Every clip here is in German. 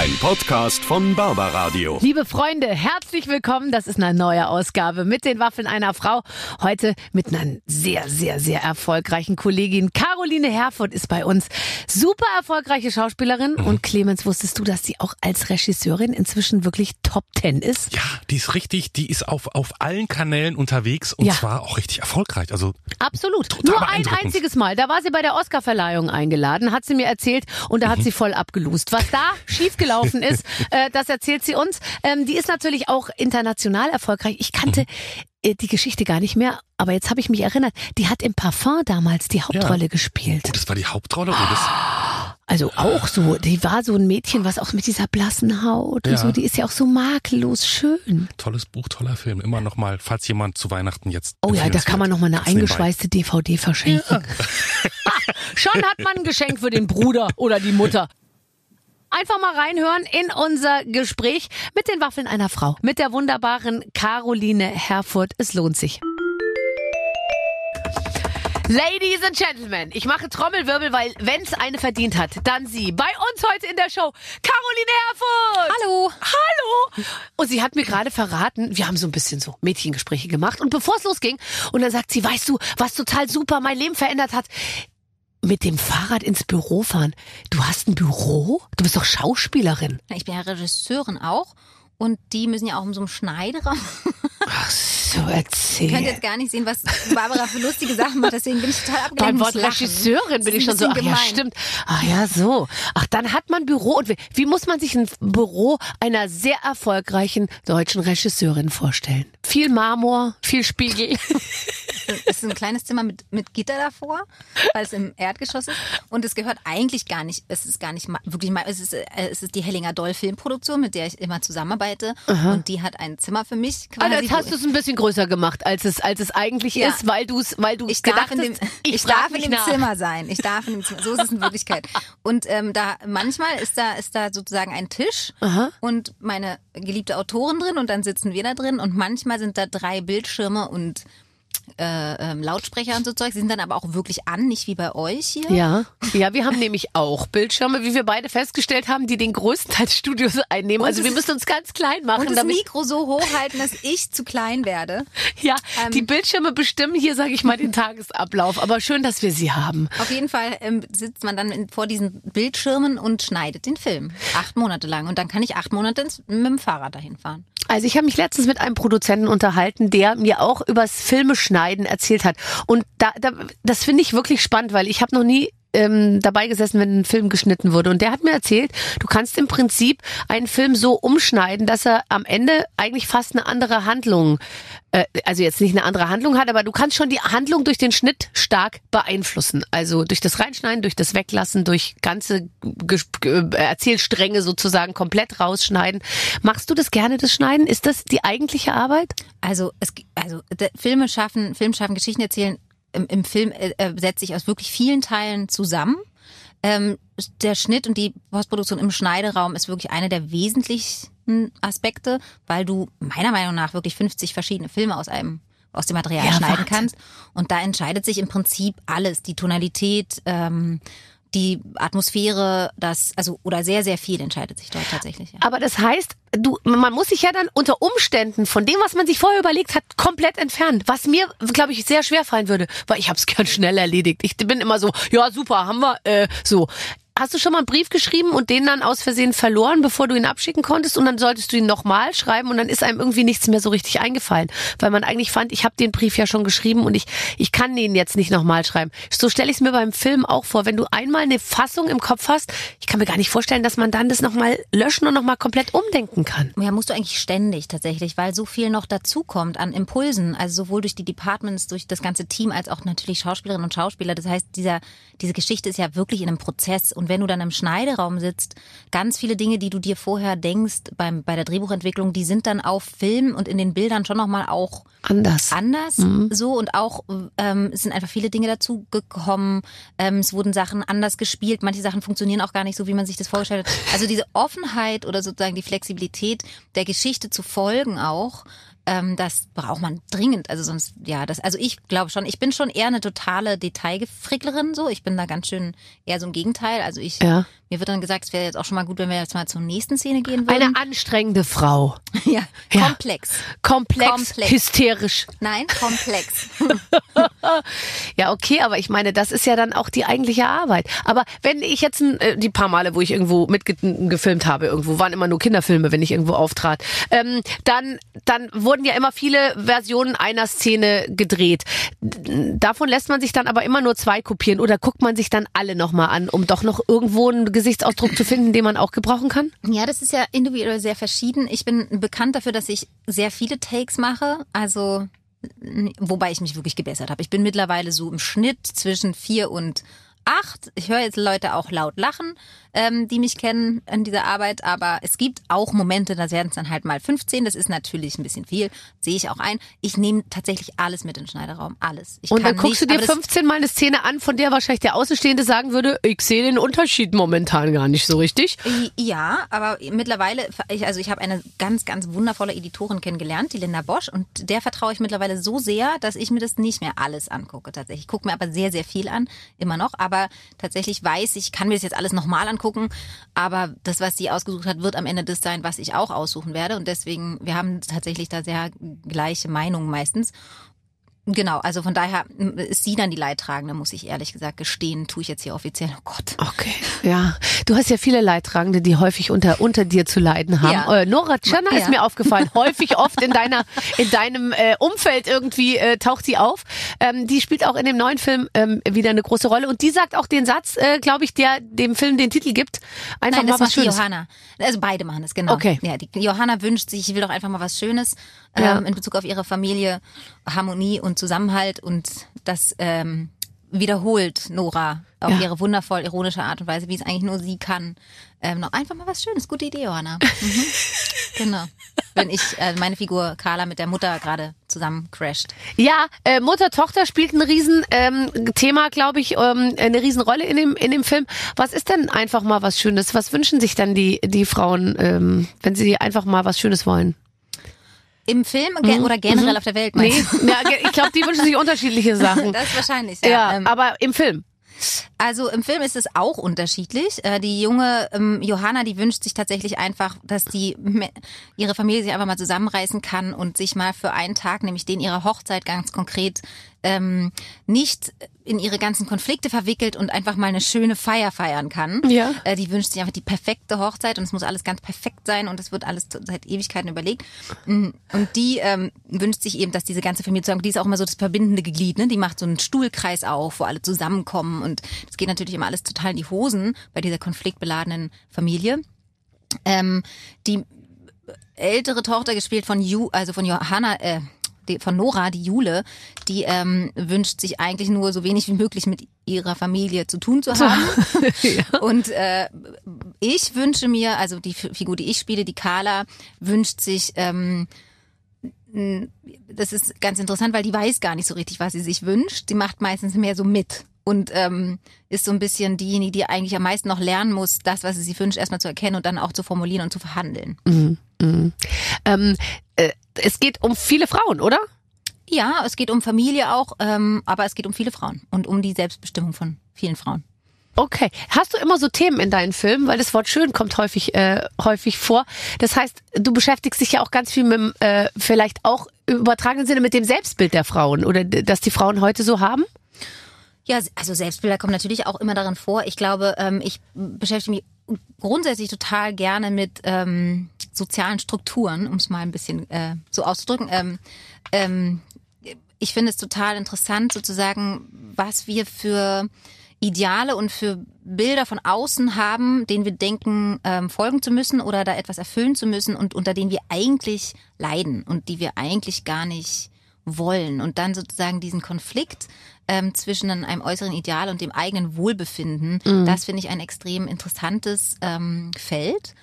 Ein Podcast von Barbaradio. Liebe Freunde, herzlich willkommen. Das ist eine neue Ausgabe mit den Waffeln einer Frau. Heute mit einer sehr, sehr, sehr erfolgreichen Kollegin. Caroline Herfurth ist bei uns. Super erfolgreiche Schauspielerin. Mhm. Und Clemens, wusstest du, dass sie auch als Regisseurin inzwischen wirklich Top Ten ist? Ja, die ist richtig, die ist auf, auf allen Kanälen unterwegs und Ja. zwar auch richtig erfolgreich. Also Absolut. Nur ein einziges Mal. Da war sie bei der Oscarverleihung eingeladen, hat sie mir erzählt und da Mhm. hat sie voll abgelust. Was da schiefgelaufen ist, äh, das erzählt sie uns. Ähm, die ist natürlich auch international erfolgreich. Ich kannte Mhm. äh, die Geschichte gar nicht mehr, aber jetzt habe ich mich erinnert. Die hat im Parfum damals die Hauptrolle gespielt. oh, das war die Hauptrolle. Oh, das, Also auch so, die war so ein Mädchen, was auch mit dieser blassen Haut und Ja. so, die ist ja auch so makellos schön. tolles Buch, toller Film. Immer noch mal, falls jemand zu Weihnachten jetzt. Oh ja, da kann man noch mal eine eingeschweißte DVD verschenken. Schon hat man ein Geschenk für den Bruder oder die Mutter. Einfach mal reinhören in unser Gespräch mit den Waffeln einer Frau. Mit der wunderbaren Caroline Herfurth. Es lohnt sich. Ladies and Gentlemen, ich mache Trommelwirbel, weil wenn's eine verdient hat, dann sie. Bei uns heute in der Show, Caroline Herfurth. Hallo. Hallo. Und sie hat mir gerade verraten, wir haben so ein bisschen so Mädchengespräche gemacht und bevor es losging und dann sagt sie, weißt du, was total super mein Leben verändert hat? Mit dem Fahrrad ins Büro fahren. Du hast ein Büro? Du bist doch Schauspielerin. Ich bin ja Regisseurin auch und die müssen ja auch in so einem Schneideraum. Ach so, Ihr könnt erzähl. jetzt gar nicht sehen, was Barbara für lustige Sachen macht, deswegen bin ich total abgelenkt. Beim Wort. Regisseurin bin ich schon so, ach bisschen ja, gemein. stimmt. Ach ja, so. Ach, dann hat man Büro. Und wie, wie muss man sich ein Büro einer sehr erfolgreichen deutschen Regisseurin vorstellen? Viel Marmor, viel Spiegel. Es ist ein kleines Zimmer mit, mit Gitter davor, weil es im Erdgeschoss ist. Und es gehört eigentlich gar nicht, es ist gar nicht wirklich mal, es ist, äh, es ist die Hellinger Doll Filmproduktion, mit der ich immer zusammenarbeite. Und die hat ein Zimmer für mich quasi. Also jetzt hast du es ein bisschen größer gemacht, als es, als es eigentlich Ja. ist, weil du es, weil du ich gedacht darf in dem, hast, ich, frag darf in dem nach. Zimmer sein. Ich darf in dem Zimmer. So ist es in Wirklichkeit. Und ähm, da manchmal ist da ist da sozusagen ein Tisch und meine geliebte Autorin drin und dann sitzen wir da drin und manchmal sind da drei Bildschirme und äh, ähm, Lautsprecher und so Zeug. Sie sind dann aber auch wirklich an, nicht wie bei euch hier. Ja, ja, wir haben nämlich auch Bildschirme, wie wir beide festgestellt haben, die den größten Teil des Studios einnehmen. Also es wir müssen uns ganz klein machen, Und das Mikro so hochhalten, dass ich zu klein werde. ja, ähm, die Bildschirme bestimmen hier, sage ich mal, den Tagesablauf. Aber schön, dass wir sie haben. Auf jeden Fall ähm, sitzt man dann vor diesen Bildschirmen und schneidet den Film. Acht Monate lang. Und dann kann ich acht Monate mit dem Fahrrad dahin fahren. Also ich habe mich letztens mit einem Produzenten unterhalten, der mir auch übers Filmeschneiden erzählt hat. Und da, da das finde ich wirklich spannend, weil ich habe noch nie ähm, dabei gesessen, wenn ein Film geschnitten wurde. Und der hat mir erzählt, du kannst im Prinzip einen Film so umschneiden, dass er am Ende eigentlich fast eine andere Handlung, äh, also jetzt nicht eine andere Handlung hat, aber du kannst schon die Handlung durch den Schnitt stark beeinflussen. Also durch das Reinschneiden, durch das Weglassen, durch ganze äh, Erzählstränge sozusagen komplett rausschneiden. Machst du das gerne, das Schneiden? Ist das die eigentliche Arbeit? Also, es, also Filme schaffen, Film schaffen, Geschichten erzählen. Im, im Film äh, äh, setzt sich aus wirklich vielen Teilen zusammen. Ähm, der Schnitt und die Postproduktion im Schneideraum ist wirklich einer der wesentlichsten Aspekte, weil du meiner Meinung nach wirklich 50 verschiedene Filme aus einem aus dem Material Ja, schneiden Wahnsinn. kannst. Und da entscheidet sich im Prinzip alles, die Tonalität, ähm, die Atmosphäre, das, also oder sehr, sehr viel entscheidet sich dort tatsächlich. Ja. Aber das heißt, du, man muss sich ja dann unter Umständen von dem, was man sich vorher überlegt hat, komplett entfernen. Was mir, glaube ich, sehr schwer fallen würde, weil ich habe es gern schnell erledigt. Ich bin immer so, ja super, haben wir, äh, so. Hast du schon mal einen Brief geschrieben und den dann aus Versehen verloren, bevor du ihn abschicken konntest? Und dann solltest du ihn nochmal schreiben und dann ist einem irgendwie nichts mehr so richtig eingefallen. Weil man eigentlich fand, ich habe den Brief ja schon geschrieben und ich, ich kann den jetzt nicht nochmal schreiben. So stelle ich es mir beim Film auch vor. Wenn du einmal eine Fassung im Kopf hast, ich kann mir gar nicht vorstellen, dass man dann das nochmal löschen und nochmal komplett umdenken kann. Ja, musst du eigentlich ständig tatsächlich, weil so viel noch dazukommt an Impulsen, also sowohl durch die Departments, durch das ganze Team, als auch natürlich Schauspielerinnen und Schauspieler. Das heißt, dieser, diese Geschichte ist ja wirklich in einem Prozess. Und wenn du dann im Schneideraum sitzt, ganz viele Dinge, die du dir vorher denkst beim, bei der Drehbuchentwicklung, die sind dann auf Film und in den Bildern schon nochmal auch Anders. anders so und auch ähm, es sind einfach viele Dinge dazu gekommen. Ähm, es wurden Sachen anders gespielt. Manche Sachen funktionieren auch gar nicht so, wie man sich das vorgestellt hat. Also diese Offenheit oder sozusagen die Flexibilität der Geschichte zu folgen auch Ähm, das braucht man dringend. Also sonst, ja, das, also ich glaube schon, ich bin schon eher eine totale Detailgefricklerin so. Ich bin da ganz schön eher so im Gegenteil. Also ich, Ja. Mir wird dann gesagt, es wäre jetzt auch schon mal gut, wenn wir jetzt mal zur nächsten Szene gehen würden. Eine anstrengende Frau. ja, Ja. komplex. Komplex, Komplex. hysterisch. Nein, komplex. Ja, okay, aber ich meine, das ist ja dann auch die eigentliche Arbeit. Aber wenn ich jetzt ein, äh, die paar Male, wo ich irgendwo mitgefilmt habe, irgendwo waren immer nur Kinderfilme, wenn ich irgendwo auftrat, ähm, dann, dann wurden ja immer viele Versionen einer Szene gedreht. Davon lässt man sich dann aber immer nur zwei kopieren oder guckt man sich dann alle nochmal an, um doch noch irgendwo einen Gesichtsausdruck zu finden, den man auch gebrauchen kann? Ja, das ist ja individuell sehr verschieden. Ich bin bekannt dafür, dass ich sehr viele Takes mache. Also, wobei ich mich wirklich gebessert habe. Ich bin mittlerweile so im Schnitt zwischen vier und acht. Ich höre jetzt Leute auch laut lachen, ähm, die mich kennen in dieser Arbeit. Aber es gibt auch Momente, da werden es dann halt mal 15. Das ist natürlich ein bisschen viel. Sehe ich auch ein. Ich nehme tatsächlich alles mit in den Schneiderraum. Alles. Ich Und dann guckst nicht, du dir aber das- 15 Mal eine Szene an, von der wahrscheinlich der Außenstehende sagen würde, ich sehe den Unterschied momentan gar nicht so richtig. Ja, aber mittlerweile, ich- also ich habe eine ganz, ganz wundervolle Editorin kennengelernt, die Linda Bosch, und der vertraue ich mittlerweile so sehr, dass ich mir das nicht mehr alles angucke. Tatsächlich, ich gucke mir aber sehr, sehr viel an, immer noch. Aber tatsächlich weiß ich, kann mir das jetzt alles nochmal angucken, aber das, was sie ausgesucht hat, wird am Ende das sein, was ich auch aussuchen werde. Und deswegen, wir haben tatsächlich da sehr gleiche Meinungen meistens. Genau, also von daher ist sie dann die Leidtragende, muss ich ehrlich gesagt gestehen, tue ich jetzt hier offiziell. Oh Gott. Okay, ja. Du hast ja viele Leidtragende, die häufig unter, unter dir zu leiden haben. Ja. Äh, Nora Tschirner Ja. ist mir aufgefallen. häufig oft in deiner, in deinem äh, Umfeld irgendwie äh, taucht sie auf. Ähm, die spielt auch in dem neuen Film ähm, wieder eine große Rolle. Und die sagt auch den Satz, äh, glaube ich, der dem Film den Titel gibt. Einfach Nein, mal das was macht Schönes. Johanna. Also beide machen das, genau. Okay. Ja, die Johanna wünscht sich, ich will doch einfach mal was Schönes ähm, Ja. in Bezug auf ihre Familie, Harmonie und Zusammenhalt und das ähm, wiederholt Nora auf Ja. ihre wundervoll ironische Art und Weise, wie es eigentlich nur sie kann. Ähm, noch einfach mal was Schönes. Gute Idee, Johanna. Mhm. genau. Wenn ich äh, meine Figur Carla mit der Mutter gerade zusammen crasht. Ja, äh, Mutter-Tochter spielt ein riesen ähm, Thema, glaube ich, ähm, eine Riesenrolle in dem, in dem Film. Was ist denn einfach mal was Schönes? Was wünschen sich dann die, die Frauen, ähm, wenn sie einfach mal was Schönes wollen? Im Film ge oder generell auf der Welt, Nee, meinst du? ja, ich glaube, die wünschen sich unterschiedliche Sachen. Das ist wahrscheinlich, ja, ja. Ähm, aber im Film. Also im Film ist es auch unterschiedlich. Äh, Die junge ähm, Johanna, die wünscht sich tatsächlich einfach, dass die ihre Familie sich einfach mal zusammenreißen kann und sich mal für einen Tag, nämlich den ihrer Hochzeit ganz konkret, ähm, nicht in ihre ganzen Konflikte verwickelt und einfach mal eine schöne Feier feiern kann. Ja. Äh, Die wünscht sich einfach die perfekte Hochzeit und es muss alles ganz perfekt sein und es wird alles seit Ewigkeiten überlegt. Mm, Und die ähm, wünscht sich eben, dass diese ganze Familie zusammen, die ist auch immer so das verbindende Glied, ne? Die macht so einen Stuhlkreis auf, wo alle zusammenkommen und es geht natürlich immer alles total in die Hosen bei dieser konfliktbeladenen Familie. Ähm, die ältere Tochter gespielt von Ju, also von Johanna, äh, die, von Nora, die Jule, die ähm, wünscht sich eigentlich nur so wenig wie möglich mit ihrer Familie zu tun zu haben. Und äh, ich wünsche mir, also die Figur, die ich spiele, die Carla, wünscht sich ähm, das ist ganz interessant, weil die weiß gar nicht so richtig, was sie sich wünscht. Die macht meistens mehr so mit und ähm, ist so ein bisschen diejenige, die eigentlich am meisten noch lernen muss, das, was sie sich wünscht, erstmal zu erkennen und dann auch zu formulieren und zu verhandeln. Ähm, äh, es geht um viele Frauen, oder? Ja, es geht um Familie auch, ähm, aber es geht um viele Frauen und um die Selbstbestimmung von vielen Frauen. Okay. Hast du immer so Themen in deinen Filmen? Weil das Wort schön kommt häufig, äh, häufig vor. Das heißt, du beschäftigst dich ja auch ganz viel mit, dem, äh, vielleicht auch im übertragenen Sinne mit dem Selbstbild der Frauen oder das die Frauen heute so haben? Ja, also Selbstbilder kommen natürlich auch immer darin vor. Ich glaube, ähm, ich beschäftige mich grundsätzlich total gerne mit ähm, sozialen Strukturen, um es mal ein bisschen äh, so auszudrücken. Ähm, ähm, ich finde es total interessant, sozusagen, was wir für Ideale und für Bilder von außen haben, denen wir denken, ähm, folgen zu müssen oder da etwas erfüllen zu müssen und unter denen wir eigentlich leiden und die wir eigentlich gar nicht wollen. Und dann sozusagen diesen Konflikt ähm, zwischen einem äußeren Ideal und dem eigenen Wohlbefinden, das finde ich ein extrem interessantes ähm, Feld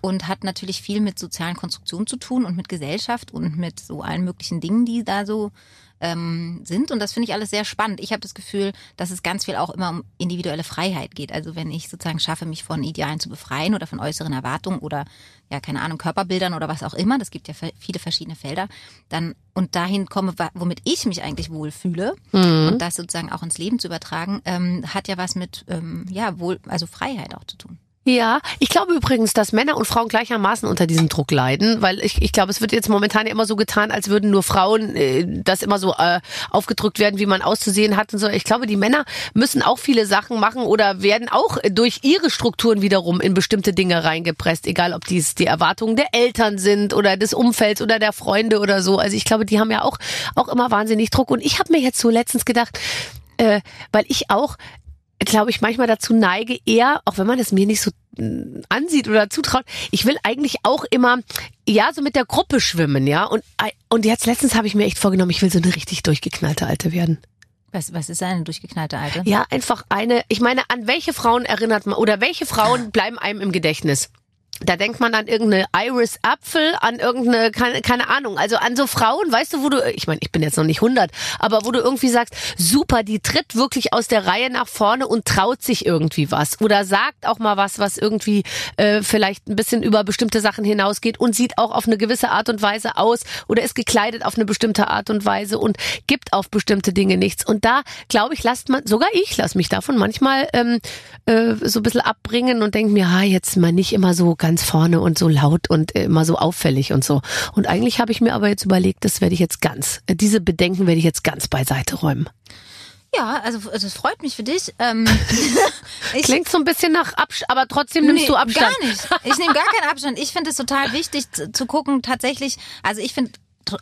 und hat natürlich viel mit sozialen Konstruktionen zu tun und mit Gesellschaft und mit so allen möglichen Dingen, die da so ähm, sind. Und das finde ich alles sehr spannend. Ich habe das Gefühl, dass es ganz viel auch immer um individuelle Freiheit geht. Also wenn ich sozusagen schaffe, mich von Idealen zu befreien oder von äußeren Erwartungen oder ja, keine Ahnung, Körperbildern oder was auch immer, das gibt ja viele verschiedene Felder, dann und dahin komme, womit ich mich eigentlich wohlfühle mhm. und das sozusagen auch ins Leben zu übertragen, ähm, hat ja was mit ähm, ja wohl, also Freiheit auch zu tun. Ja, ich glaube übrigens, dass Männer und Frauen gleichermaßen unter diesem Druck leiden, weil ich, ich glaube, es wird jetzt momentan immer so getan, als würden nur Frauen äh, das immer so äh, aufgedrückt werden, wie man auszusehen hat und so. Ich glaube, die Männer müssen auch viele Sachen machen oder werden auch durch ihre Strukturen wiederum in bestimmte Dinge reingepresst, egal ob dies die Erwartungen der Eltern sind oder des Umfelds oder der Freunde oder so. Also ich glaube, die haben ja auch auch immer wahnsinnig Druck. Und ich habe mir jetzt so letztens gedacht, äh, weil ich auch glaube ich, manchmal dazu neige, eher, auch wenn man es mir nicht so mm, ansieht oder zutraut, ich will eigentlich auch immer, ja, so mit der Gruppe schwimmen, ja. Und, und jetzt letztens habe ich mir echt vorgenommen, ich will so eine richtig durchgeknallte Alte werden. Was, was ist eine durchgeknallte Alte? Ja, einfach eine, ich meine, an welche Frauen erinnert man, oder welche Frauen bleiben einem im Gedächtnis? Da denkt man an irgendeine Iris Apfel, an irgendeine, keine, keine Ahnung, also an so Frauen, weißt du, wo du, ich meine, ich bin jetzt noch nicht 100, aber wo du irgendwie sagst, super, die tritt wirklich aus der Reihe nach vorne und traut sich irgendwie was oder sagt auch mal was, was irgendwie äh, vielleicht ein bisschen über bestimmte Sachen hinausgeht und sieht auch auf eine gewisse Art und Weise aus oder ist gekleidet auf eine bestimmte Art und Weise und gibt auf bestimmte Dinge nichts. Und da, glaube ich, lasst man, sogar ich lasse mich davon manchmal ähm, äh, so ein bisschen abbringen und denke mir, ha, jetzt mal nicht immer so ganz vorne und so laut und immer so auffällig und so. Und eigentlich habe ich mir aber jetzt überlegt, das werde ich jetzt ganz, äh, diese Bedenken werde ich jetzt ganz beiseite räumen. Ja, also das freut mich für dich. Ähm, Klingt so ein bisschen nach Abstand, aber trotzdem nimmst nee, du Abstand. Gar nicht. Ich nehme gar keinen Abstand. Ich finde es total wichtig zu, zu gucken, tatsächlich, also ich finde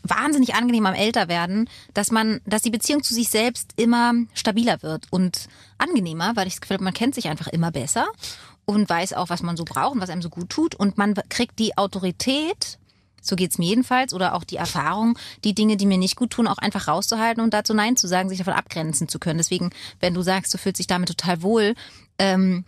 wahnsinnig angenehm am Älterwerden, dass man, dass die Beziehung zu sich selbst immer stabiler wird und angenehmer, weil ich das Gefühl habe, man kennt sich einfach immer besser und weiß auch, was man so braucht und was einem so gut tut und man kriegt die Autorität so geht's mir jedenfalls, oder auch die Erfahrung, die Dinge, die mir nicht gut tun, auch einfach rauszuhalten und dazu Nein zu sagen, sich davon abgrenzen zu können. Deswegen, wenn du sagst, du fühlst dich damit total wohl, ähm,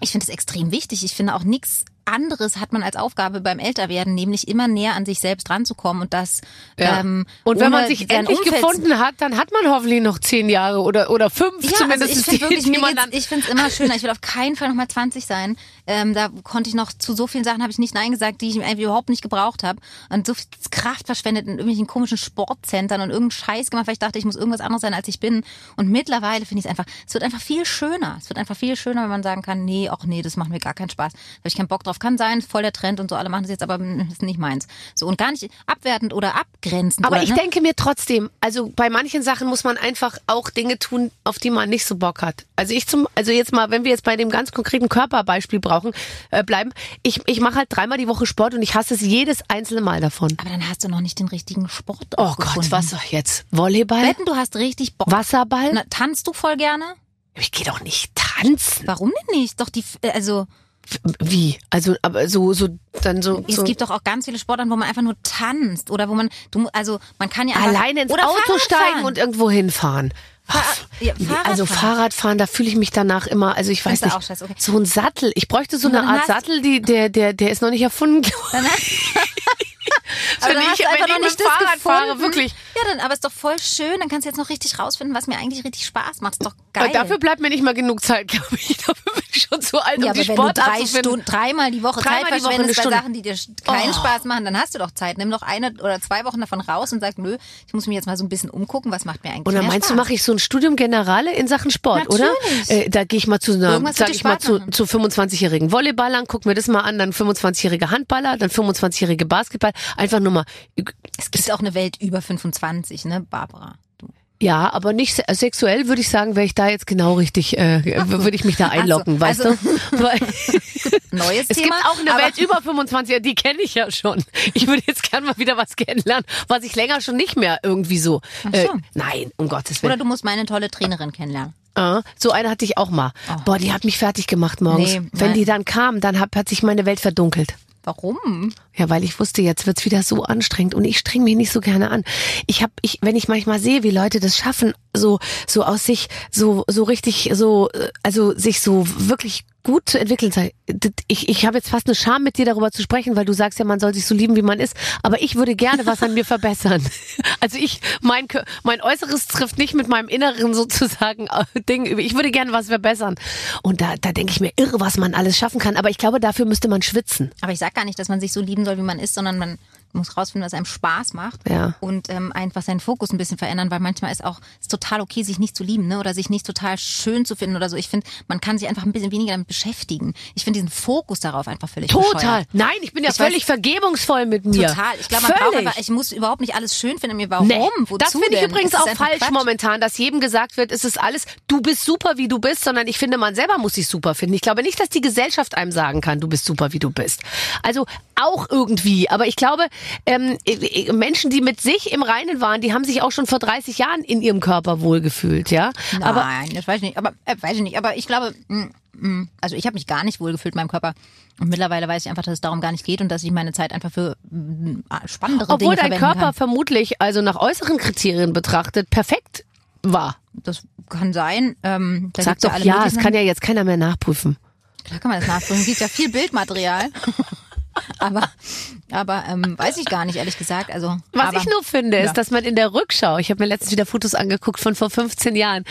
ich finde es extrem wichtig. Ich finde auch nichts anderes hat man als Aufgabe beim Älterwerden, nämlich immer näher an sich selbst ranzukommen und das. Ja. Ähm, und wenn man sich endlich Umfeld gefunden hat, dann hat man hoffentlich noch zehn Jahre oder oder fünf ja, zumindest. Also ich finde wirklich, ich finde es immer schöner. Ich will auf keinen Fall noch mal 20 sein. Ähm, da konnte ich noch zu so vielen Sachen habe ich nicht nein gesagt, die ich irgendwie überhaupt nicht gebraucht habe und so viel Kraft verschwendet in irgendwelchen komischen Sportzentren und irgendeinen Scheiß gemacht, weil ich dachte, ich muss irgendwas anderes sein, als ich bin. Und mittlerweile finde ich es einfach, es wird einfach viel schöner. Es wird einfach viel schöner, wenn man sagen kann, nee, auch nee, das macht mir gar keinen Spaß. Da habe ich keinen Bock drauf kann sein, voll der Trend und so, alle machen das jetzt, aber das ist nicht meins. So und gar nicht abwertend oder abgrenzend. Aber oder, ich ne? denke mir trotzdem, also bei manchen Sachen muss man einfach auch Dinge tun, auf die man nicht so Bock hat. Also ich zum, also jetzt mal, wenn wir jetzt bei dem ganz konkreten Körperbeispiel brauchen, äh, bleiben, ich, ich mache halt dreimal die Woche Sport und ich hasse es jedes einzelne Mal davon. Aber dann hast du noch nicht den richtigen Sport. Oh Gott, was doch jetzt? Volleyball? Wetten, du hast richtig Bock. Wasserball? Na, tanzt du voll gerne? Ich gehe doch nicht tanzen. Warum denn nicht? Doch die, äh, also wie? Also, aber so, so, dann so. Es so. gibt doch auch ganz viele Sportarten, wo man einfach nur tanzt oder wo man, du, also man kann ja alleine ins oder Auto steigen und irgendwo hinfahren. Fahr ja, also Fahrradfahren, da fühle ich mich danach immer, also ich weiß nicht, auch scheiße, okay. so ein Sattel. Ich bräuchte so eine Art Sattel, die, der, der, der ist noch nicht erfunden. Aber wenn ich, wenn ich mit dem Fahrrad gefunden. fahre, wirklich. Ja, dann, aber ist doch voll schön. Dann kannst du jetzt noch richtig rausfinden, was mir eigentlich richtig Spaß macht. Ist doch geil. Aber dafür bleibt mir nicht mal genug Zeit, glaube ich. Dafür bin ich schon zu alt, ja, um die Sport drei Stunden, dreimal die Woche dreimal Zeit verschwendest bei Sachen, die dir keinen oh. Spaß machen, dann hast du doch Zeit. Nimm doch eine oder zwei Wochen davon raus und sag, nö, ich muss mich jetzt mal so ein bisschen umgucken, was macht mir eigentlich Und dann meinst Spaß? du, mache ich so ein Studium Generale in Sachen Sport, Natürlich. oder? Äh, da gehe ich mal zu einer, sag ich mal, zu, zu 25-jährigen Volleyballern, guck mir das mal an, dann 25-jährige Handballer, dann 25-jährige Basketball. Einfach nur mal es gibt auch eine Welt über 25, ne, Barbara? Ja, aber nicht sexuell würde ich sagen, wäre ich da jetzt genau richtig, äh, würde ich mich da einlocken, also, weißt also, du? Weil, Neues es Thema. Es gibt auch eine Welt über 25, die kenne ich ja schon. Ich würde jetzt gerne mal wieder was kennenlernen, was ich länger schon nicht mehr irgendwie so. Ach so. Äh, nein, um Gottes Willen. Oder du musst meine tolle Trainerin kennenlernen. Ah, so eine hatte ich auch mal. Oh. Boah, die hat mich fertig gemacht morgens. Nee, Wenn die dann kam, dann hat, hat sich meine Welt verdunkelt. Warum? Ja, weil ich wusste, jetzt wird's wieder so anstrengend und ich streng mich nicht so gerne an. Ich habe, ich, wenn ich manchmal sehe, wie Leute das schaffen, so so aus sich so so richtig so also sich so wirklich gut zu entwickeln sein. D- Ich, ich habe jetzt fast eine Scham mit dir darüber zu sprechen, weil du sagst ja, man soll sich so lieben, wie man ist. Aber ich würde gerne was an mir verbessern. Also ich, mein, mein Äußeres trifft nicht mit meinem Inneren sozusagen äh, Ding. Ich würde gerne was verbessern. Und da, da denke ich mir irre, was man alles schaffen kann. Aber ich glaube, dafür müsste man schwitzen. Aber ich sag gar nicht, dass man sich so lieben soll, wie man ist, sondern man muss rausfinden, was einem Spaß macht Ja. und ähm, einfach seinen Fokus ein bisschen verändern, weil manchmal ist auch ist total okay, sich nicht zu lieben, ne? Oder sich nicht total schön zu finden oder so. Ich finde, man kann sich einfach ein bisschen weniger damit beschäftigen. Ich finde diesen Fokus darauf einfach völlig Total. bescheuert. Nein, ich bin ja Ich weiß- völlig vergebungsvoll mit mir. Total. Ich glaube, man braucht Völlig. einfach, ich muss überhaupt nicht alles schön finden mir. Warum? Nee, Wozu das finde ich denn? übrigens auch falsch Quatsch. momentan, dass jedem gesagt wird, es ist alles, du bist super, wie du bist, sondern ich finde, man selber muss sich super finden. Ich glaube nicht, dass die Gesellschaft einem sagen kann, du bist super, wie du bist. Also auch irgendwie. Aber ich glaube, ähm, äh, Menschen, die mit sich im Reinen waren, die haben sich auch schon vor 30 Jahren in ihrem Körper wohlgefühlt, ja. Aber Nein, das weiß ich nicht. Aber äh, weiß ich nicht. Aber ich glaube, mm, mm, also ich habe mich gar nicht wohlgefühlt in meinem Körper. Und mittlerweile weiß ich einfach, dass es darum gar nicht geht und dass ich meine Zeit einfach für mm, spannendere obwohl Dinge dein verwenden Körper kann. vermutlich, also nach äußeren Kriterien betrachtet, perfekt war. Das kann sein. Ähm, Sag doch alle ja, es kann ja jetzt keiner mehr nachprüfen. Klar kann man das nachprüfen. Es gibt ja viel Bildmaterial. aber aber ähm, weiß ich gar nicht, ehrlich gesagt. Also, Was aber, ich nur finde, ist, Ja. dass man in der Rückschau, ich habe mir letztens wieder Fotos angeguckt von vor 15 Jahren,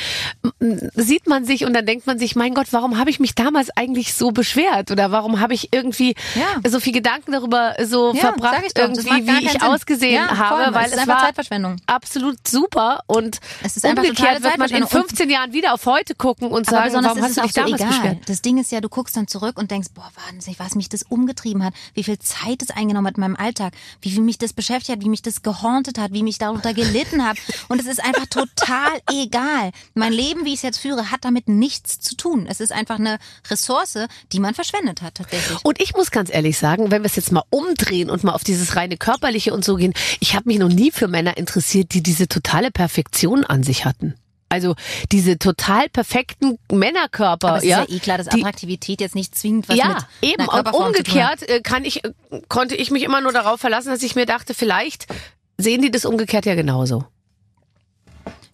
sieht man sich und dann denkt man sich, mein Gott, warum habe ich mich damals eigentlich so beschwert oder warum habe ich irgendwie Ja. so viel Gedanken darüber so Ja, verbracht, ich irgendwie, wie ich Sinn. ausgesehen habe, voll, weil es ist es war Zeitverschwendung. absolut super und Es ist umgekehrt wird man in Zeitverschwendung. Und- 15 Jahren wieder auf heute gucken und sagen, warum ist hast du dich so damals egal. beschwert? Das Ding ist ja, du guckst dann zurück und denkst, boah, wahnsinnig, was mich das umgetrieben hat, wie viel Zeit es eingenommen in meinem Alltag, wie viel mich das beschäftigt hat, wie mich das gehauntet hat, wie mich darunter gelitten hat. Und es ist einfach total egal. Mein Leben, wie ich es jetzt führe, hat damit nichts zu tun. Es ist einfach eine Ressource, die man verschwendet hat tatsächlich. Und ich muss ganz ehrlich sagen, wenn wir es jetzt mal umdrehen und mal auf dieses reine körperliche und so gehen, ich habe mich noch nie für Männer interessiert, die diese totale Perfektion an sich hatten. Also diese total perfekten Männerkörper, Aber es ja. ist ja eh klar, dass die- Attraktivität jetzt nicht zwingend was ja, mit eben. Und umgekehrt äh, kann ich, äh, konnte ich mich immer nur darauf verlassen, dass ich mir dachte, vielleicht sehen die das umgekehrt ja genauso.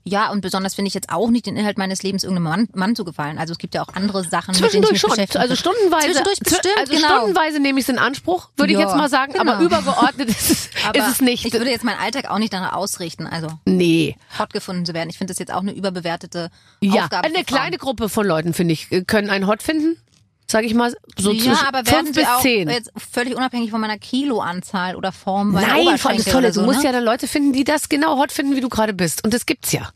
Ja, und besonders finde ich jetzt auch nicht den Inhalt meines Lebens irgendeinem Mann, Mann zu gefallen. Also es gibt ja auch andere Sachen, mit denen ich Zwischendurch mich schon. beschäftige. Also stundenweise. Zwischendurch zw- bestimmt, also genau. stundenweise nehme ich es in Anspruch, würde ich Ja, jetzt mal sagen. Aber genau. übergeordnet ist es, Aber ist es nicht. Ich würde jetzt meinen Alltag auch nicht danach ausrichten, also nee. hot gefunden zu werden. Ich finde das jetzt auch eine überbewertete Ja, Aufgabe. eine kleine Gruppe von Leuten, finde ich, können einen hot finden. Sag ich mal, so ja, zwischen aber werden fünf bis auch zehn. jetzt völlig unabhängig von meiner Kiloanzahl oder Form Nein, vor allem das Tolle, so, du musst ne? ja dann Leute finden, die das genau hot finden, wie du gerade bist. Und das gibt's ja.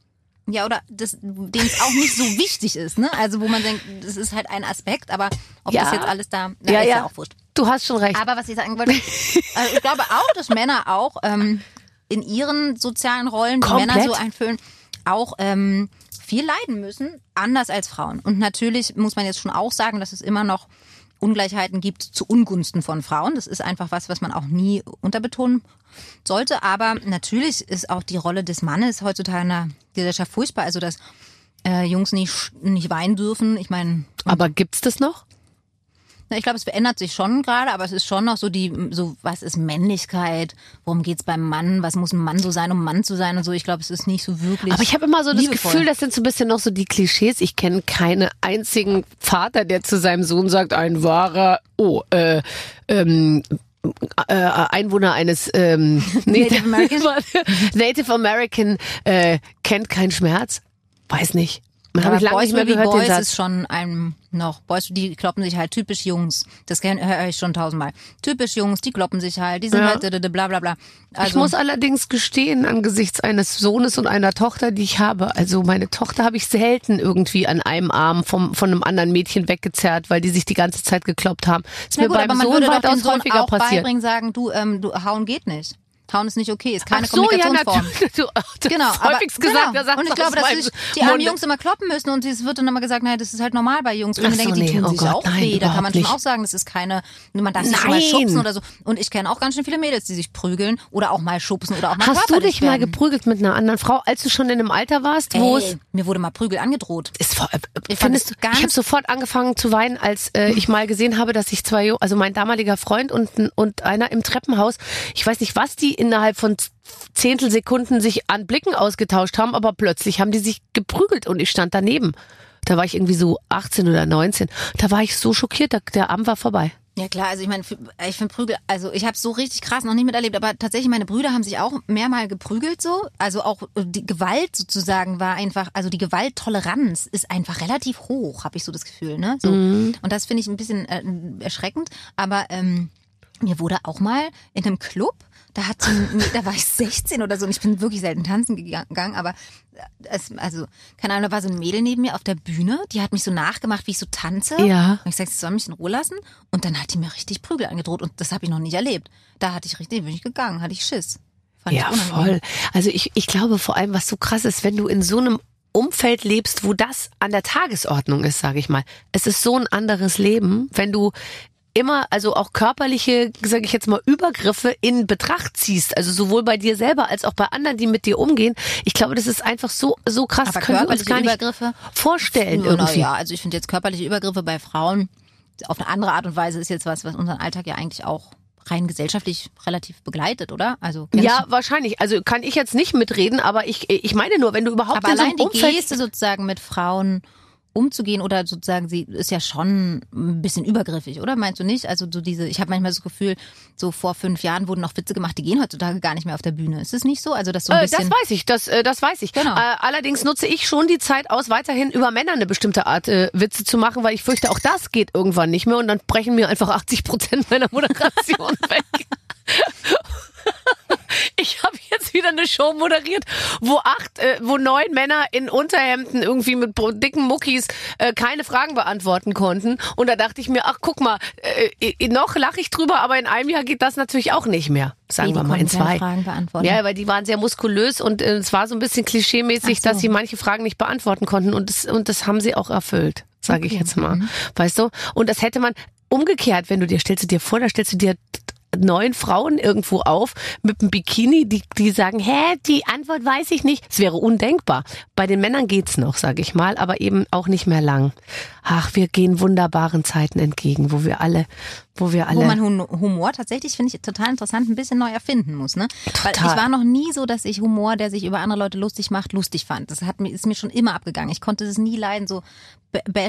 Ja, oder das, dem es auch nicht so wichtig ist, ne? Also wo man denkt, das ist halt ein Aspekt, aber ob Ja. das jetzt alles da, na, Ja, ist ja. ja. auch wurscht. Du hast schon recht. Aber was ich sagen wollte, also ich glaube auch, dass Männer auch ähm, in ihren sozialen Rollen, die Komplett. Männer so einfüllen, auch ähm, viel leiden müssen, anders als Frauen. Und natürlich muss man jetzt schon auch sagen, dass es immer noch Ungleichheiten gibt zu Ungunsten von Frauen. Das ist einfach was, was man auch nie unterbetonen sollte. Aber natürlich ist auch die Rolle des Mannes heutzutage in der Gesellschaft furchtbar. Also dass äh, Jungs nicht nicht weinen dürfen. Ich meine, aber gibt's das noch? Na, ich glaube, es verändert sich schon gerade, aber es ist schon noch so die, so was ist Männlichkeit? Worum geht's beim Mann? Was muss ein Mann so sein, um Mann zu sein und so? Ich glaube, es ist nicht so wirklich. Aber ich habe immer so das liebevoll. Gefühl, das sind so ein bisschen noch so die Klischees. Ich kenne keinen einzigen Vater, der zu seinem Sohn sagt, ein wahrer, oh, äh, ähm, äh, Einwohner eines ähm, Native American? Native American äh, kennt keinen Schmerz. Weiß nicht. Habe ich lange Boys nicht mehr gehört den Boys Satz. ist schon ein noch. Boys, die kloppen sich halt typisch Jungs. Das höre ich schon tausendmal. Typisch Jungs, die kloppen sich halt, die sind Ja. halt bla bla bla. Also, ich muss allerdings gestehen, angesichts eines Sohnes und einer Tochter, die ich habe, also meine Tochter habe ich selten irgendwie an einem Arm vom, von einem anderen Mädchen weggezerrt, weil die sich die ganze Zeit gekloppt haben. Ist na mir gut, beim aber man Sohn würde doch dem weitaus häufiger auch passiert. beibringen, sagen, du, ähm, du, hauen geht nicht. Hauen ist nicht okay, ist keine Ach so, ja, Kommunikationsform. natürlich. Du, du Genau, aber, häufigst gesagt, genau. sagt und ich glaube, dass sich die armen. Jungs immer kloppen müssen und es wird dann immer gesagt, naja, das ist halt normal bei Jungs. Und Ach ich denke, so, die nee, tun oh sich Gott, auch nein, weh. Da kann man schon nicht. auch sagen, das ist keine, man darf sich mal schubsen oder so. Und ich kenne auch ganz schön viele Mädels, die sich prügeln oder auch mal schubsen oder auch mal Hast du dich mal geprügelt mit einer anderen Frau, als du schon in einem Alter warst, wo es mir wurde mal Prügel angedroht. ist vor, äh, Ich findest ich habe sofort angefangen zu weinen, als äh, ich mal gesehen habe, dass sich zwei, also mein damaliger Freund und und einer im Treppenhaus, ich weiß nicht, was die innerhalb von Zehntelsekunden sich an Blicken ausgetauscht haben, aber plötzlich haben die sich geprügelt und ich stand daneben. Da war ich irgendwie so 18 oder 19. Da war ich so schockiert, der, der Abend war vorbei. Ja klar, also ich meine, ich finde Prügel, also ich habe so richtig krass noch nicht miterlebt, aber tatsächlich meine Brüder haben sich auch mehrmal geprügelt so. Also auch äh, die Gewalt sozusagen war einfach, also die Gewalttoleranz ist einfach relativ hoch, habe ich so das Gefühl, ne? So. Mhm. Und das finde ich ein bisschen äh, erschreckend. Aber ähm, mir wurde auch mal in einem Club da hat so, ein- da war ich 16 oder so und ich bin wirklich selten tanzen gegangen, aber es, also, keine Ahnung, da war so ein Mädel neben mir auf der Bühne, die hat mich so nachgemacht, wie ich so tanze. Ja. Und ich sagte, sie soll mich in Ruhe lassen. Und dann hat die mir richtig Prügel angedroht und das habe ich noch nicht erlebt. Da hatte ich richtig, bin ich gegangen, hatte ich Schiss. Fand Ja, ich voll. Also ich, ich glaube vor allem, was so krass ist, wenn du in so einem Umfeld lebst, wo das an der Tagesordnung ist, sage ich mal. Es ist so ein anderes Leben, wenn du immer, also auch körperliche, sage ich jetzt mal, Übergriffe in Betracht ziehst, also sowohl bei dir selber als auch bei anderen, die mit dir umgehen. Ich glaube, das ist einfach so so krass, Aber können wir uns gar nicht Übergriffe? vorstellen Ja, irgendwie. ja, also ich finde jetzt körperliche Übergriffe bei Frauen auf eine andere Art und Weise ist jetzt was, was unseren Alltag ja eigentlich auch rein gesellschaftlich relativ begleitet, oder? Also Ja, wahrscheinlich. Also kann ich jetzt nicht mitreden, aber ich, ich meine nur, wenn du überhaupt aber in so allein einem die Umfeld Geste sozusagen mit Frauen umzugehen oder sozusagen sie ist ja schon ein bisschen übergriffig, oder meinst du nicht? Also so diese, ich habe manchmal das Gefühl, so vor fünf Jahren wurden noch Witze gemacht, die gehen heutzutage gar nicht mehr auf der Bühne. Ist es nicht so? Also das so ein Äh, bisschen. das weiß ich, das, äh, das weiß ich. Genau. Äh, allerdings nutze ich schon die Zeit aus, weiterhin über Männer eine bestimmte Art äh, Witze zu machen, weil ich fürchte, auch das geht irgendwann nicht mehr und dann brechen mir einfach 80 Prozent meiner Moderation weg. Ich habe jetzt wieder eine Show moderiert, wo acht, äh, wo neun Männer in Unterhemden irgendwie mit dicken Muckis äh, keine Fragen beantworten konnten. Und da dachte ich mir, ach guck mal, äh, äh, noch lache ich drüber, aber in einem Jahr geht das natürlich auch nicht mehr. Sagen wir mal in zwei. Fragen beantworten? Ja, weil die waren sehr muskulös und äh, es war so ein bisschen klischeemäßig, so. dass sie manche Fragen nicht beantworten konnten und das, und das haben sie auch erfüllt, sage ich Okay. jetzt mal. Mhm. Weißt du? Und das hätte man umgekehrt, wenn du dir, stellst du dir vor, da stellst du dir neun Frauen irgendwo auf mit einem Bikini, die, die sagen, hä, die Antwort weiß ich nicht. Es wäre undenkbar. Bei den Männern geht's noch, sage ich mal, aber eben auch nicht mehr lang. Ach, wir gehen wunderbaren Zeiten entgegen, wo wir alle, wo wir alle. Wo man Hum- Humor tatsächlich, finde ich total interessant, ein bisschen neu erfinden muss. Ne? Weil Total. ich war noch nie so, dass ich Humor, der sich über andere Leute lustig macht, lustig fand. Das hat mir, ist mir schon immer abgegangen. Ich konnte das nie leiden. So,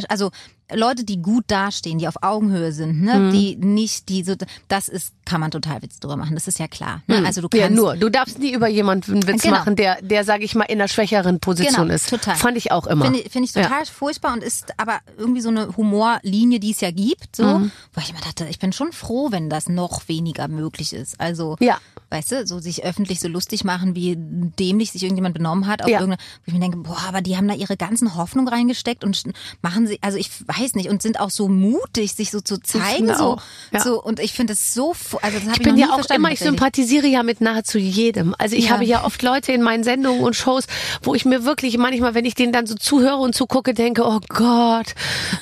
also Leute, die gut dastehen, die auf Augenhöhe sind, ne? Mhm. die nicht, die so, das ist, kann man total Witz drüber machen. Das ist ja klar. Ne? Also du kannst ja, nur. Du darfst nie über jemanden einen Witz Genau. machen, der, der, sage ich mal, in einer schwächeren Position Genau, ist. total. Fand ich auch immer. Finde ich, finde ich total furchtbar und ist aber irgendwie so eine Humorlinie, die es ja gibt, so, Mhm. wo ich immer dachte, ich bin schon froh, wenn das noch weniger möglich ist. Also, Ja. weißt du, so sich öffentlich so lustig machen, wie dämlich sich irgendjemand benommen hat, auf Ja. wo ich mir denke, boah, aber die haben da ihre ganzen Hoffnung reingesteckt und machen sie, also ich weiß nicht, und sind auch so mutig, sich so zu zeigen, so, ja. so, und ich finde es so, also das habe Ich ich, bin ja auch immer, ich sympathisiere ja mit nahezu jedem. Also ich Ja. habe ja oft Leute in meinen Sendungen und Shows, wo ich mir wirklich manchmal, wenn ich denen dann so zuhöre und zugucke, denke, oh Gott,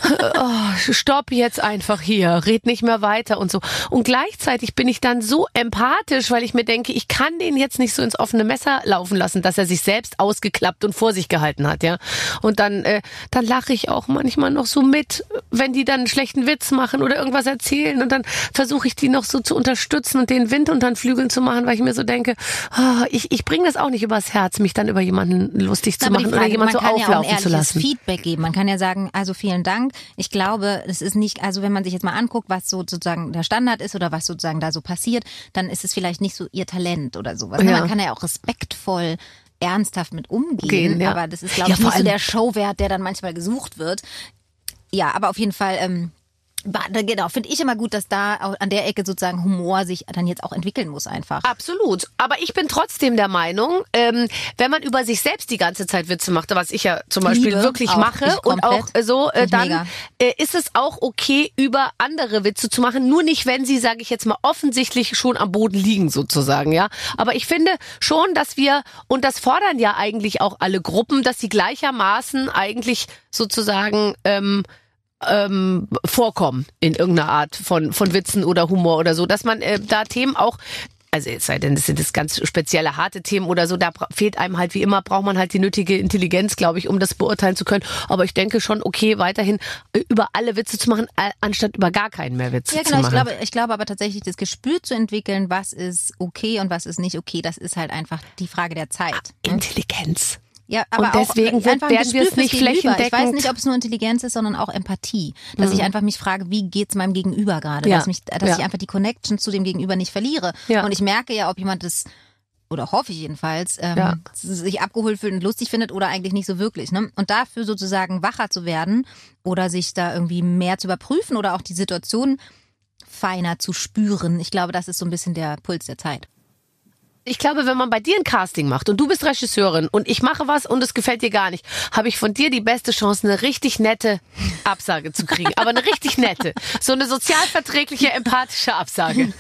oh, stopp jetzt einfach hier, red nicht mehr weiter und so. Und gleichzeitig bin ich dann so empathisch, weil ich mir denke, ich kann den jetzt nicht so ins offene Messer laufen lassen, dass er sich selbst ausgeklappt und vor sich gehalten hat, ja. Und dann, äh, dann lache ich auch manchmal noch so mit, wenn die dann einen schlechten Witz machen oder irgendwas erzählen und dann versuche ich die noch so zu unterstützen und den Wind unter den Flügeln zu machen, weil ich mir so denke, ah, ich, ich bringe das auch nicht übers Herz, mich dann über jemanden lustig zu machen Frage, oder jemanden so kann ja auflaufen zu lassen. Feedback geben. Man kann ja sagen, also vielen Dank. Ich glaube, es ist nicht, also wenn man sich jetzt mal anguckt, was so sozusagen der Standard ist oder was sozusagen da so passiert, dann ist es vielleicht nicht so ihr Talent oder sowas. ne? Ja. Man kann ja auch respektvoll ernsthaft mit umgehen, Gehen, ja. aber das ist glaube Ja, ich vor nicht so allem- der Showwert, der dann manchmal gesucht wird. Ja, aber auf jeden Fall ähm, Genau, finde ich immer gut, dass da an der Ecke sozusagen Humor sich dann jetzt auch entwickeln muss einfach. Absolut. Aber ich bin trotzdem der Meinung, ähm, wenn man über sich selbst die ganze Zeit Witze macht, was ich ja zum Beispiel Liebe, wirklich mache und auch äh, so, äh, dann äh, ist es auch okay, über andere Witze zu machen. Nur nicht, wenn sie, sage ich jetzt mal, offensichtlich schon am Boden liegen sozusagen, ja. Aber ich finde schon, dass wir, und das fordern ja eigentlich auch alle Gruppen, dass sie gleichermaßen eigentlich sozusagen ähm, ähm, vorkommen in irgendeiner Art von, von Witzen oder Humor oder so, dass man äh, da Themen auch also es sei denn, das sind das ganz spezielle harte Themen oder so, da fehlt einem halt wie immer, braucht man halt die nötige Intelligenz, glaube ich, um das beurteilen zu können. Aber ich denke schon, okay, weiterhin äh, über alle Witze zu machen, äh, anstatt über gar keinen mehr Witze Ja, zu genau. Ich machen. glaube, ich glaube aber tatsächlich, das Gespür zu entwickeln, was ist okay und was ist nicht okay, das ist halt einfach die Frage der Zeit. ne? Intelligenz. Ja, aber Und deswegen auch wird- einfach ein werden wir es nicht Gegenüber. Ich weiß flächendeckend- nicht, ob es nur Intelligenz ist, sondern auch Empathie. Dass ich einfach mich frage, wie geht's meinem Gegenüber gerade? Ja. Dass, mich, dass Ja. ich einfach die Connection zu dem Gegenüber nicht verliere. Ja. Und ich merke ja, ob jemand das oder hoffe ich jedenfalls, ähm, Ja. sich abgeholt fühlt und lustig findet oder eigentlich nicht so wirklich. Ne? Und dafür sozusagen wacher zu werden oder sich da irgendwie mehr zu überprüfen oder auch die Situation feiner zu spüren. Ich glaube, das ist so ein bisschen der Puls der Zeit. Ich glaube, wenn man bei dir ein Casting macht und du bist Regisseurin und ich mache was und es gefällt dir gar nicht, habe ich von dir die beste Chance, eine richtig nette Absage zu kriegen. Aber eine richtig nette. So eine sozialverträgliche, empathische Absage.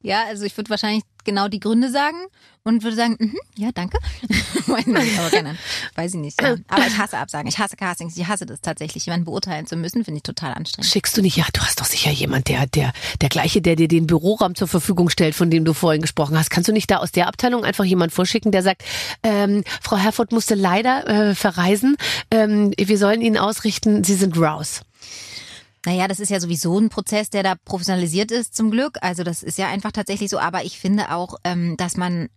Ja, also ich würde wahrscheinlich genau die Gründe sagen und würde sagen, mhm, ja, danke. Weiß nicht, aber keine Ahnung. Weiß ich nicht. Ja. Aber ich hasse Absagen. Ich hasse Castings. Ich hasse das tatsächlich. Jemanden beurteilen zu müssen, finde ich total anstrengend. Schickst du nicht, ja, du hast doch sicher jemand, der, der, der gleiche, der dir den Büroraum zur Verfügung stellt, von dem du vorhin gesprochen hast. Kannst du nicht da aus der Abteilung einfach jemand vorschicken, der sagt, ähm, Frau Herford musste leider äh, verreisen, ähm, wir sollen Ihnen ausrichten, Sie sind raus. Naja, das ist ja sowieso ein Prozess, der da professionalisiert ist, zum Glück. Also das ist ja einfach tatsächlich so. Aber ich finde auch, ähm, dass man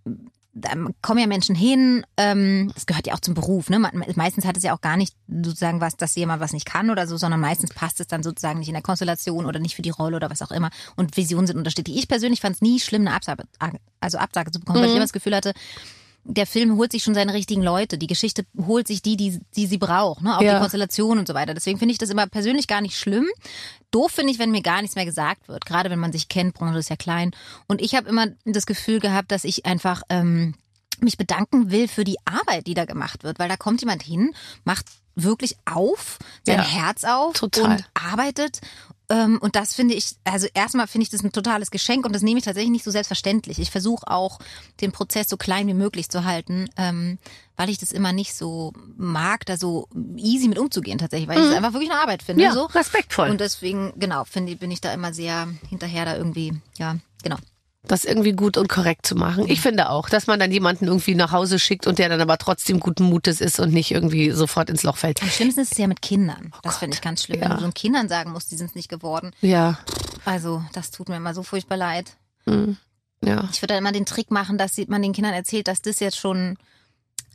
da kommen ja Menschen hin, ähm, das gehört ja auch zum Beruf, ne? Meistens hat es ja auch gar nicht sozusagen was, dass jemand was nicht kann oder so, sondern meistens passt es dann sozusagen nicht in der Konstellation oder nicht für die Rolle oder was auch immer. Und Visionen sind unterschiedlich. Ich persönlich fand es nie schlimm, eine Absage, also Absage zu bekommen, weil ich immer das Gefühl hatte, der Film holt sich schon seine richtigen Leute. Die Geschichte holt sich die, die, die sie braucht, ne? Auch Ja. die Konstellation und so weiter. Deswegen finde ich das immer persönlich gar nicht schlimm. Doof finde ich, wenn mir gar nichts mehr gesagt wird. Gerade wenn man sich kennt, Branche ist ja klein. Und ich habe immer das Gefühl gehabt, dass ich einfach ähm, mich bedanken will für die Arbeit, die da gemacht wird. Weil da kommt jemand hin, macht wirklich auf, sein Ja. Herz auf Total. und arbeitet. Ähm, Und das finde ich, also erstmal finde ich das ein totales Geschenk und das nehme ich tatsächlich nicht so selbstverständlich. Ich versuche auch, den Prozess so klein wie möglich zu halten, ähm, weil ich das immer nicht so mag, da so easy mit umzugehen tatsächlich, weil ich es einfach wirklich eine Arbeit finde. Mhm. Ja, so. respektvoll. Und deswegen, genau, finde ich, bin ich da immer sehr hinterher da irgendwie, ja, genau. Das irgendwie gut und korrekt zu machen. Ich finde auch, dass man dann jemanden irgendwie nach Hause schickt und der dann aber trotzdem guten Mutes ist und nicht irgendwie sofort ins Loch fällt. Am schlimmsten ist es ja mit Kindern. Das finde ich ganz schlimm, wenn Ja. du so Kindern sagen musst, die sind es nicht geworden. Ja, Also, das tut mir immer so furchtbar leid. ja. Ich würde dann immer den Trick machen, dass man den Kindern erzählt, dass das jetzt schon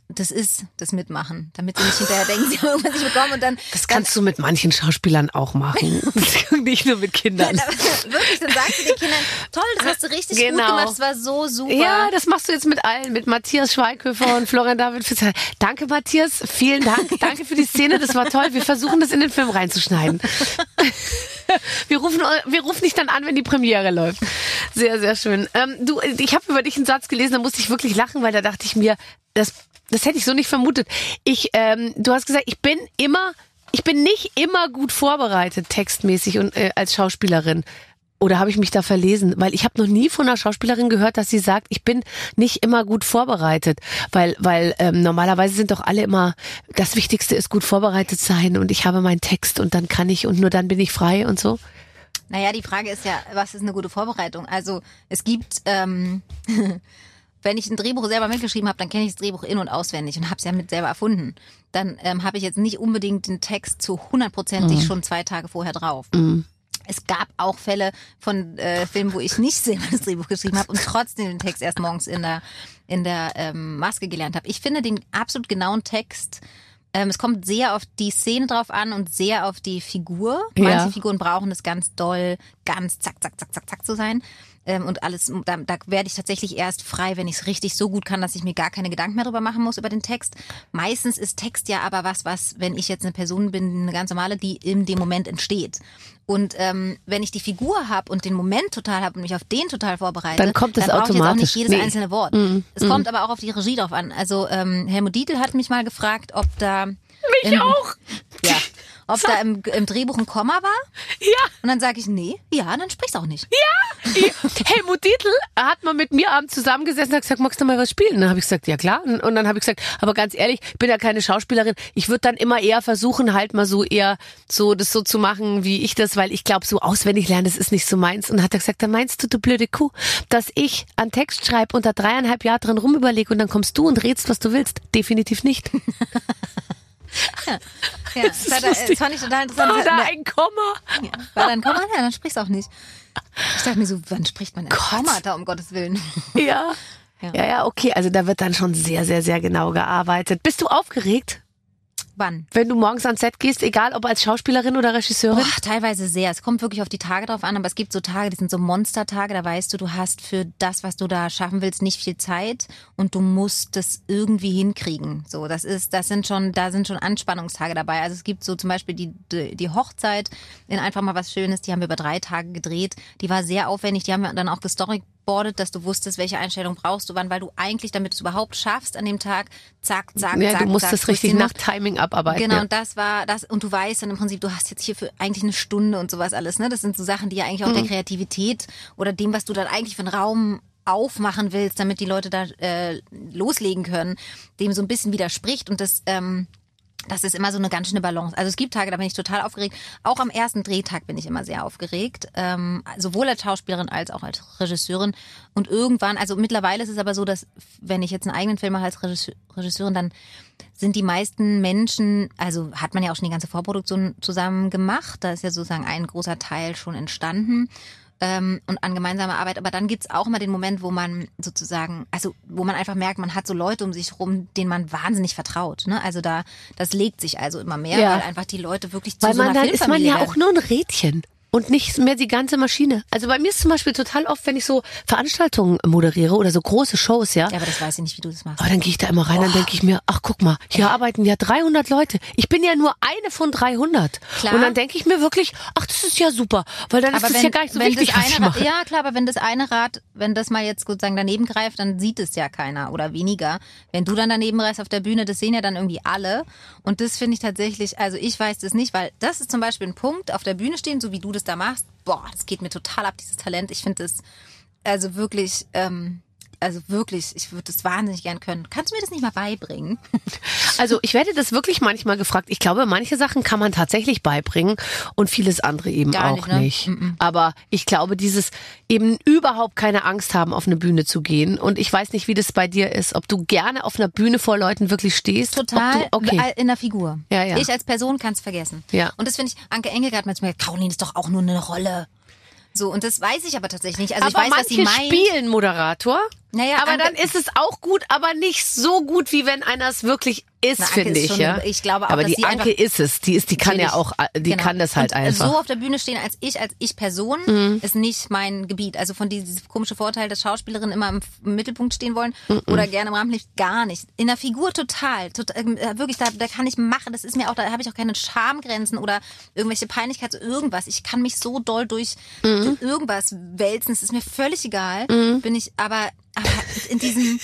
das ist, das Mitmachen, damit sie nicht hinterher denken, sie haben irgendwas nicht bekommen und dann Das kannst du mit manchen Schauspielern auch machen. nicht nur mit Kindern. dann, wirklich, dann sagst du den Kindern, toll, das hast du richtig gut Genau. gemacht, das war so super. Ja, das machst du jetzt mit allen, mit Matthias Schweighöfer und Florian David Fischer. Danke, Matthias. Vielen Dank. Danke für die Szene. Das war toll. Wir versuchen das in den Film reinzuschneiden. Wir rufen, wir rufen dich dann an, wenn die Premiere läuft. Sehr, sehr schön. Ähm, du, ich habe über dich einen Satz gelesen, da musste ich wirklich lachen, weil da dachte ich mir, das, das hätte ich so nicht vermutet. Ich, ähm, du hast gesagt, ich bin immer, ich bin nicht immer gut vorbereitet, textmäßig und äh, als Schauspielerin. Oder habe ich mich da verlesen? Weil ich habe noch nie von einer Schauspielerin gehört, dass sie sagt, ich bin nicht immer gut vorbereitet. Weil, weil ähm, normalerweise sind doch alle immer, das Wichtigste ist gut vorbereitet sein und ich habe meinen Text und dann kann ich und nur dann bin ich frei und so. Naja, die Frage ist ja, was ist eine gute Vorbereitung? Also es gibt, ähm, wenn ich ein Drehbuch selber mitgeschrieben habe, dann kenne ich das Drehbuch in- und auswendig und habe es ja mit selber erfunden. Dann ähm, habe ich jetzt nicht unbedingt den Text zu hundertprozentig schon zwei Tage vorher drauf. Es gab auch Fälle von äh, Filmen, wo ich nicht selber das Drehbuch geschrieben habe und trotzdem den Text erst morgens in der in der ähm, Maske gelernt habe. Ich finde den absolut genauen Text. Ähm, es kommt sehr auf die Szene drauf an und sehr auf die Figur. Manche Ja. Figuren brauchen es ganz doll, ganz zack, zack, zack, zack, zack zu sein. Ähm, und alles, da, da werde ich tatsächlich erst frei, wenn ich es richtig so gut kann, dass ich mir gar keine Gedanken mehr drüber machen muss über den Text. Meistens ist Text ja aber was, was, wenn ich jetzt eine Person bin, eine ganz normale, die in dem Moment entsteht. Und ähm, wenn ich die Figur habe und den Moment total habe und mich auf den total vorbereite, Dann kommt es jetzt auch nicht jedes Nee. einzelne Wort. Es kommt aber auch auf die Regie drauf an. Also ähm, Helmut Dietl hat mich mal gefragt, ob da Mich im, auch. ja, ob da im, im Drehbuch ein Komma war. Ja. Und dann sage ich, nee, ja, dann sprich's auch nicht. Helmut Dietl hat mal mit mir abends zusammengesessen und hat gesagt, magst du mal was spielen? Dann habe ich gesagt, ja klar. Und und dann habe ich gesagt, aber ganz ehrlich, ich bin ja keine Schauspielerin. Ich würde dann immer eher versuchen, halt mal so eher so das so zu machen, wie ich das, weil ich glaube, so auswendig lernen, das ist nicht so meins. Und dann hat er gesagt, dann meinst du, du blöde Kuh, dass ich einen Text schreibe und da dreieinhalb Jahre drin rumüberlege und dann kommst du und redst, was du willst? Definitiv nicht. Ja, das, war da, das fand ich total interessant. War Das da ein Komma? War da ein Komma? Ja, dann sprich's auch nicht. Ich dachte mir so, wann spricht man ein Komma da, um Gottes Willen? Ja. Ja. Ja, ja, okay. Also da wird dann schon sehr, sehr, sehr genau gearbeitet. Bist du aufgeregt, Wann? wenn du morgens ans Set gehst, egal ob als Schauspielerin oder Regisseurin? Boah, teilweise sehr. Es kommt wirklich auf die Tage drauf an, aber es gibt so Tage, die sind so Monstertage, da weißt du, du hast für das, was du da schaffen willst, nicht viel Zeit und du musst das irgendwie hinkriegen. So, das ist, das sind schon, da sind schon Anspannungstage dabei. Also es gibt so zum Beispiel die, die, die Hochzeit in einfach mal was Schönes, die haben wir über drei Tage gedreht. Die war sehr aufwendig, die haben wir dann auch gestoryboardet, dass du wusstest, welche Einstellung brauchst du wann, weil du eigentlich, damit du es überhaupt schaffst an dem Tag, zack, zack, ja, zack, du musst zack, das richtig nach. Timing abarbeiten. Genau, ja. und das war das, und du weißt dann im Prinzip, du hast jetzt hier für eigentlich eine Stunde und sowas alles, ne? Das sind so Sachen, die ja eigentlich auch Mhm. der Kreativität oder dem, was du dann eigentlich für einen Raum aufmachen willst, damit die Leute da äh, loslegen können, dem so ein bisschen widerspricht und das, ähm, das ist immer so eine ganz schöne Balance. Also es gibt Tage, da bin ich total aufgeregt. Auch am ersten Drehtag bin ich immer sehr aufgeregt. Ähm, sowohl als Schauspielerin als auch als Regisseurin. Und irgendwann, also mittlerweile ist es aber so, dass wenn ich jetzt einen eigenen Film mache als Regisseur- Regisseurin, dann sind die meisten Menschen, also hat man ja auch schon die ganze Vorproduktion zusammen gemacht. Da ist ja sozusagen ein großer Teil schon entstanden ähm, und an gemeinsamer Arbeit. Aber dann gibt's auch immer den Moment, wo man sozusagen, also wo man einfach merkt, man hat so Leute um sich rum, denen man wahnsinnig vertraut. Ne? Also da, das legt sich also immer mehr, Ja. weil einfach die Leute wirklich zu Weil so man einer dann ist man ja auch nur ein Rädchen. Und nicht mehr die ganze Maschine. Also bei mir ist zum Beispiel total oft, wenn ich so Veranstaltungen moderiere oder so große Shows, ja. Ja, aber das weiß ich nicht, wie du das machst. Aber dann gehe ich da immer rein, dann denke ich mir, ach guck mal, hier arbeiten ja 300 Leute. Ich bin ja nur eine von 300. Klar. Und dann denke ich mir wirklich, ach das ist ja super, weil dann ist aber das wenn, ja gar nicht so wenn wichtig, das was ich mache. Ja klar, aber wenn das eine Rad, wenn das mal jetzt sozusagen daneben greift, dann sieht es ja keiner oder weniger. Wenn du dann daneben reist auf der Bühne, das sehen ja dann irgendwie alle. Und das finde ich tatsächlich, also ich weiß das nicht, weil das ist zum Beispiel ein Punkt, auf der Bühne stehen, so wie du das da machst. Boah, das geht mir total ab, dieses Talent. Ich finde das also wirklich, ähm, also wirklich, ich würde das wahnsinnig gern können. Kannst du mir das nicht mal beibringen? Also ich werde das wirklich manchmal gefragt. Ich glaube, manche Sachen kann man tatsächlich beibringen und vieles andere eben Gar auch nicht, ne? nicht. Aber ich glaube, dieses eben überhaupt keine Angst haben, auf eine Bühne zu gehen. Und ich weiß nicht, wie das bei dir ist, ob du gerne auf einer Bühne vor Leuten wirklich stehst. Total du, okay. in der Figur. Ja, ja. Ich als Person kann es vergessen. Ja. Und das finde ich, Anke Engelke hat manchmal gesagt, Caroline ist doch auch nur eine Rolle. So, und das weiß ich aber tatsächlich nicht. Also aber ich weiß, was sie manche meint. spielen Moderator. Naja, aber Anke- dann ist es auch gut, aber nicht so gut, wie wenn einer es wirklich ist, finde ich. schon ja. ich glaube auch, aber die Anke ist es. Die ist, die kann ja auch, die Genau. kann das halt und einfach. Mhm. So auf der Bühne stehen als ich, als ich Person, ist nicht mein Gebiet. Also von diesem komischen Vorteil, dass Schauspielerinnen immer im, Mittelpunkt stehen wollen Mhm. oder gerne im Rampenlicht, gar nicht. In der Figur total. total ähm, äh, wirklich, da, da kann ich machen. Das ist mir auch, da habe ich auch keine Schamgrenzen oder irgendwelche Peinlichkeit, so irgendwas. Ich kann mich so doll durch, Mhm. durch irgendwas wälzen. Es ist mir völlig egal. Bin ich, aber, aber in diesem,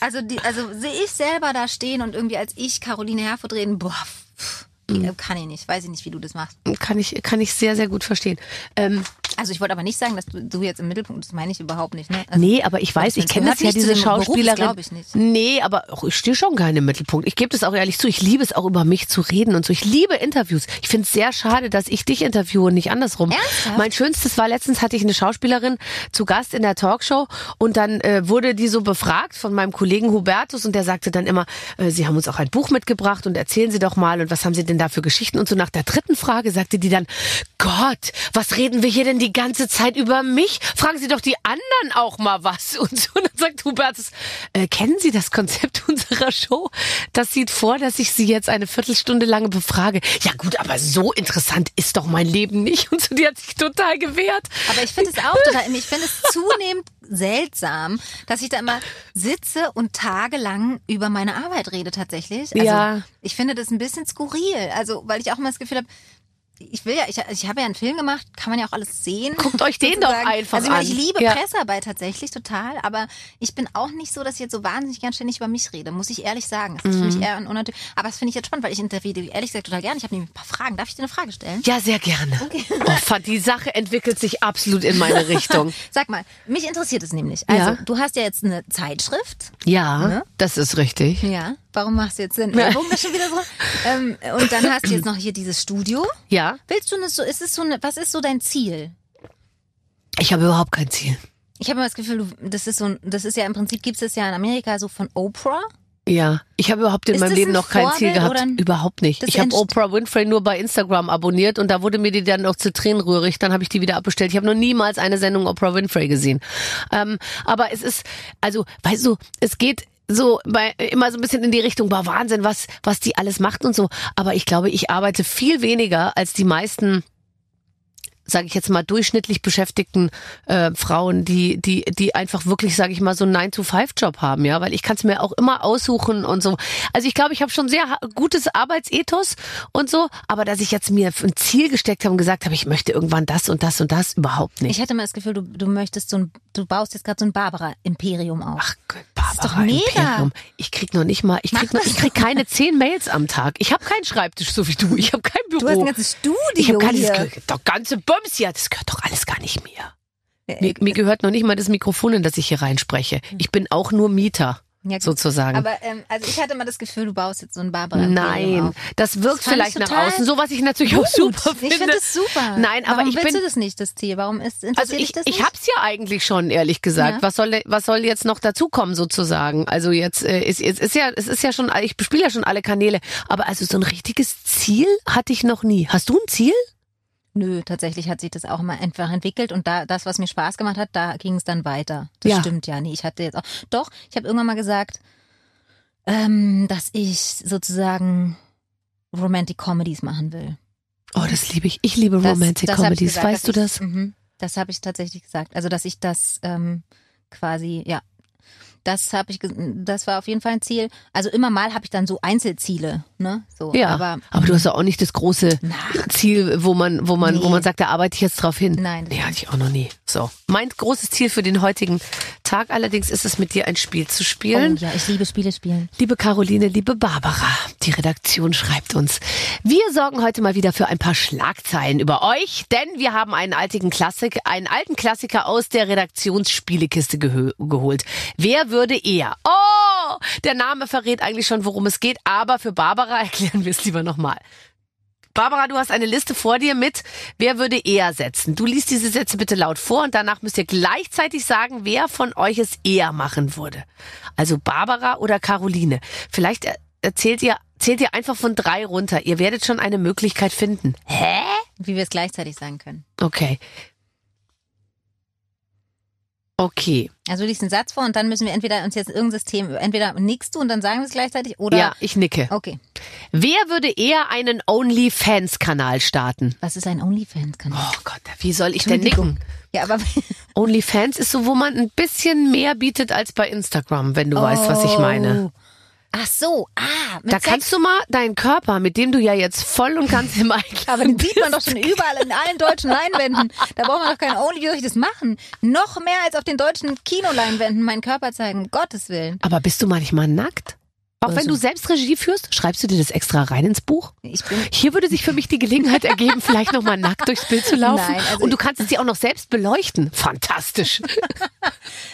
also die, also sehe ich selber da stehen und irgendwie als ich Caroline Herfurth reden, boah, pff, Mhm. kann ich nicht. Weiß ich nicht, wie du das machst. Kann ich, kann ich sehr, sehr gut verstehen. Ähm, Also ich wollte aber nicht sagen, dass du, du jetzt im Mittelpunkt, das meine ich überhaupt nicht. Ne? Also, Nee, aber ich weiß, ich kenne das ja, nicht diese Schauspielerin. glaub ich nicht. Nee, aber auch, ich stehe schon gerne im Mittelpunkt. Ich gebe das auch ehrlich zu. Ich liebe es auch über mich zu reden und so. Ich liebe Interviews. Ich finde es sehr schade, dass ich dich interviewe und nicht andersrum. Ernsthaft? Mein schönstes war letztens hatte ich eine Schauspielerin zu Gast in der Talkshow und dann äh, wurde die so befragt von meinem Kollegen Hubertus und der sagte dann immer, äh, Sie haben uns auch ein Buch mitgebracht und erzählen Sie doch mal und was haben Sie denn da für Geschichten und so. Nach der dritten Frage sagte die dann, Gott, was reden wir hier denn die ganze Zeit über mich? Fragen Sie doch die anderen auch mal was. Und so, und dann sagt Hubertus, äh, kennen Sie das Konzept unserer Show? Das sieht vor, dass ich Sie jetzt eine Viertelstunde lang befrage. Ja gut, aber so interessant ist doch mein Leben nicht. Und so, die hat sich total gewehrt. Aber ich finde es auch total, ich finde es zunehmend seltsam, dass ich da immer sitze und tagelang über meine Arbeit rede tatsächlich. Also Ja. ich finde das ein bisschen skurril. Also, weil ich auch immer das Gefühl habe, ich will ja, ich, ich habe ja einen Film gemacht, kann man ja auch alles sehen. Guckt euch den doch einfach Also ich, meine, ich an. liebe Ja. Pressearbeit tatsächlich total, aber ich bin auch nicht so, dass ich jetzt so wahnsinnig gern ständig über mich rede, muss ich ehrlich sagen. Das ist Mhm. für mich eher ein unnatürlich. Aber das finde ich jetzt spannend, weil ich interviewe ehrlich gesagt total gerne. Ich habe nämlich ein paar Fragen. Darf ich dir eine Frage stellen? Ja, sehr gerne. Oh, Fa- die Sache entwickelt sich absolut in meine Richtung. Sag mal, mich interessiert es nämlich. Also, Ja. du hast ja jetzt eine Zeitschrift. Ja, Ne? das ist richtig. Ja. Warum machst du jetzt den Ellbogen da schon wieder so? Ähm, und dann hast du jetzt noch hier dieses Studio. Ja, Willst du eine so, ist es so eine, was ist so dein Ziel? ich habe überhaupt kein Ziel. Ich habe immer das Gefühl, du, das ist so, ein- das ist ja im Prinzip gibt's das ja in Amerika so von Oprah. Ja, ich habe überhaupt in Ist meinem Leben noch kein Ziel Vorbild gehabt. oder ein- Überhaupt nicht. Ich habe Oprah Winfrey nur bei Instagram abonniert und da wurde mir die dann noch zu Tränen rührig. Dann habe ich die wieder abbestellt. Ich habe noch niemals eine Sendung Oprah Winfrey gesehen. Ähm, aber es ist, also, weißt du, es geht so bei immer so ein bisschen in die Richtung, war Wahnsinn, was was die alles macht und so. Aber ich glaube, ich arbeite viel weniger als die meisten sage ich jetzt mal, durchschnittlich beschäftigten äh, Frauen, die, die, die einfach wirklich, sage ich mal, so einen 9-to-5-Job haben, ja, weil ich kann es mir auch immer aussuchen und so. Also ich glaube, ich habe schon sehr gutes Arbeitsethos und so, aber dass ich jetzt mir ein Ziel gesteckt habe und gesagt habe, ich möchte irgendwann das und das und das, überhaupt nicht. Ich hatte mal das Gefühl, du, du möchtest so ein, du baust jetzt gerade so ein Barbara-Imperium auf. Ach, Gott, Barbara doch mega. Imperium. Ich krieg noch nicht mal, ich krieg, noch, ich krieg keine zehn Mails am Tag. Ich habe keinen Schreibtisch so wie du. Ich habe kein Büro. du hast ein ganzes Studio ich habe keines, hier. doch ganze Bums hier. Das gehört doch alles gar nicht mir. Mir, mir gehört noch nicht mal das Mikrofon, in das ich hier reinspreche. Ich bin auch nur Mieter, Ja, gut. sozusagen. Aber ähm, also ich hatte mal das Gefühl, du baust jetzt so ein Barbara-Imperium Nein, das wirkt Das vielleicht ich nach außen, so was ich natürlich auch super Ich finde. finde das super. Nein, aber Warum ich willst bin du das nicht, das Ziel? Warum ist interessiert also ich, das ich nicht? hab's ja eigentlich schon, ehrlich gesagt. Ja. Was soll was soll jetzt noch dazukommen sozusagen? Also jetzt äh, ist es ist ja es ist ja schon ich bespiele ja schon alle Kanäle, aber also so ein richtiges Ziel hatte ich noch nie. Hast du ein Ziel? Nö, tatsächlich hat sich das auch mal einfach entwickelt und da das, was mir Spaß gemacht hat, da ging es dann weiter. Das Ja. stimmt ja. Nee, ich hatte jetzt auch. Doch, ich habe irgendwann mal gesagt, ähm, dass ich sozusagen Romantic Comedies machen will. Oh, das liebe ich. Ich liebe Das- Romantic das ich Comedies. gesagt, weißt du dass das? ich- Mhm, das habe ich tatsächlich gesagt. Also, dass ich das ähm, quasi, ja, das habe ich, das war auf jeden Fall ein Ziel. Also immer mal habe ich dann so Einzelziele, ne? So, Ja, aber, aber, du hast ja auch nicht das große Na. Ziel, wo man, wo man, wo Nee. man sagt, da arbeite ich jetzt drauf hin. Nein. Nee, hatte ich auch noch nie. So. Mein großes Ziel für den heutigen Tag allerdings ist es, mit dir ein Spiel zu oh, spielen. ja, ich liebe Spiele spielen. Liebe Caroline, liebe Barbara, die Redaktion schreibt uns. Wir sorgen heute mal wieder für ein paar Schlagzeilen über euch, denn wir haben einen alten Klassik, einen alten Klassiker aus der Redaktionsspielekiste geholt. Wer würde eher? Oh, der Name verrät eigentlich schon, worum es geht, aber für Barbara erklären wir es lieber nochmal. Barbara, du hast eine Liste vor dir mit, wer würde eher setzen. Du liest diese Sätze bitte laut vor und danach müsst ihr gleichzeitig sagen, wer von euch es eher machen würde. Also Barbara oder Caroline. Vielleicht er- erzählt ihr, zählt ihr einfach von drei runter. Ihr werdet schon eine Möglichkeit finden. Hä? Wie wir es gleichzeitig sagen können. Okay. Okay. Also du liest einen Satz vor und dann müssen wir entweder uns jetzt irgendein System, entweder nickst du und dann sagen wir es gleichzeitig oder. Ja, ich nicke. Okay. Wer würde eher einen OnlyFans-Kanal starten? Was ist ein OnlyFans-Kanal? Oh Gott, wie soll ich denn nicken? Ja, aber OnlyFans ist so, wo man ein bisschen mehr bietet als bei Instagram, wenn du weißt, was ich meine. Ach so, ah, mit Da Sex. kannst du mal deinen Körper, mit dem du ja jetzt voll und ganz im Einklang aber den sieht man doch schon überall in allen deutschen Leinwänden. Da braucht man doch kein Only. Wie soll ich das machen? Noch mehr als auf den deutschen Kinoleinwänden meinen Körper zeigen. Um Gottes Willen. Aber bist du manchmal nackt? Auch wenn Also. du selbst Regie führst, schreibst du dir das extra rein ins Buch? Ich bin Hier würde sich für mich die Gelegenheit ergeben, vielleicht nochmal nackt durchs Bild zu laufen. Nein, also und du kannst es dir auch noch selbst beleuchten. Fantastisch.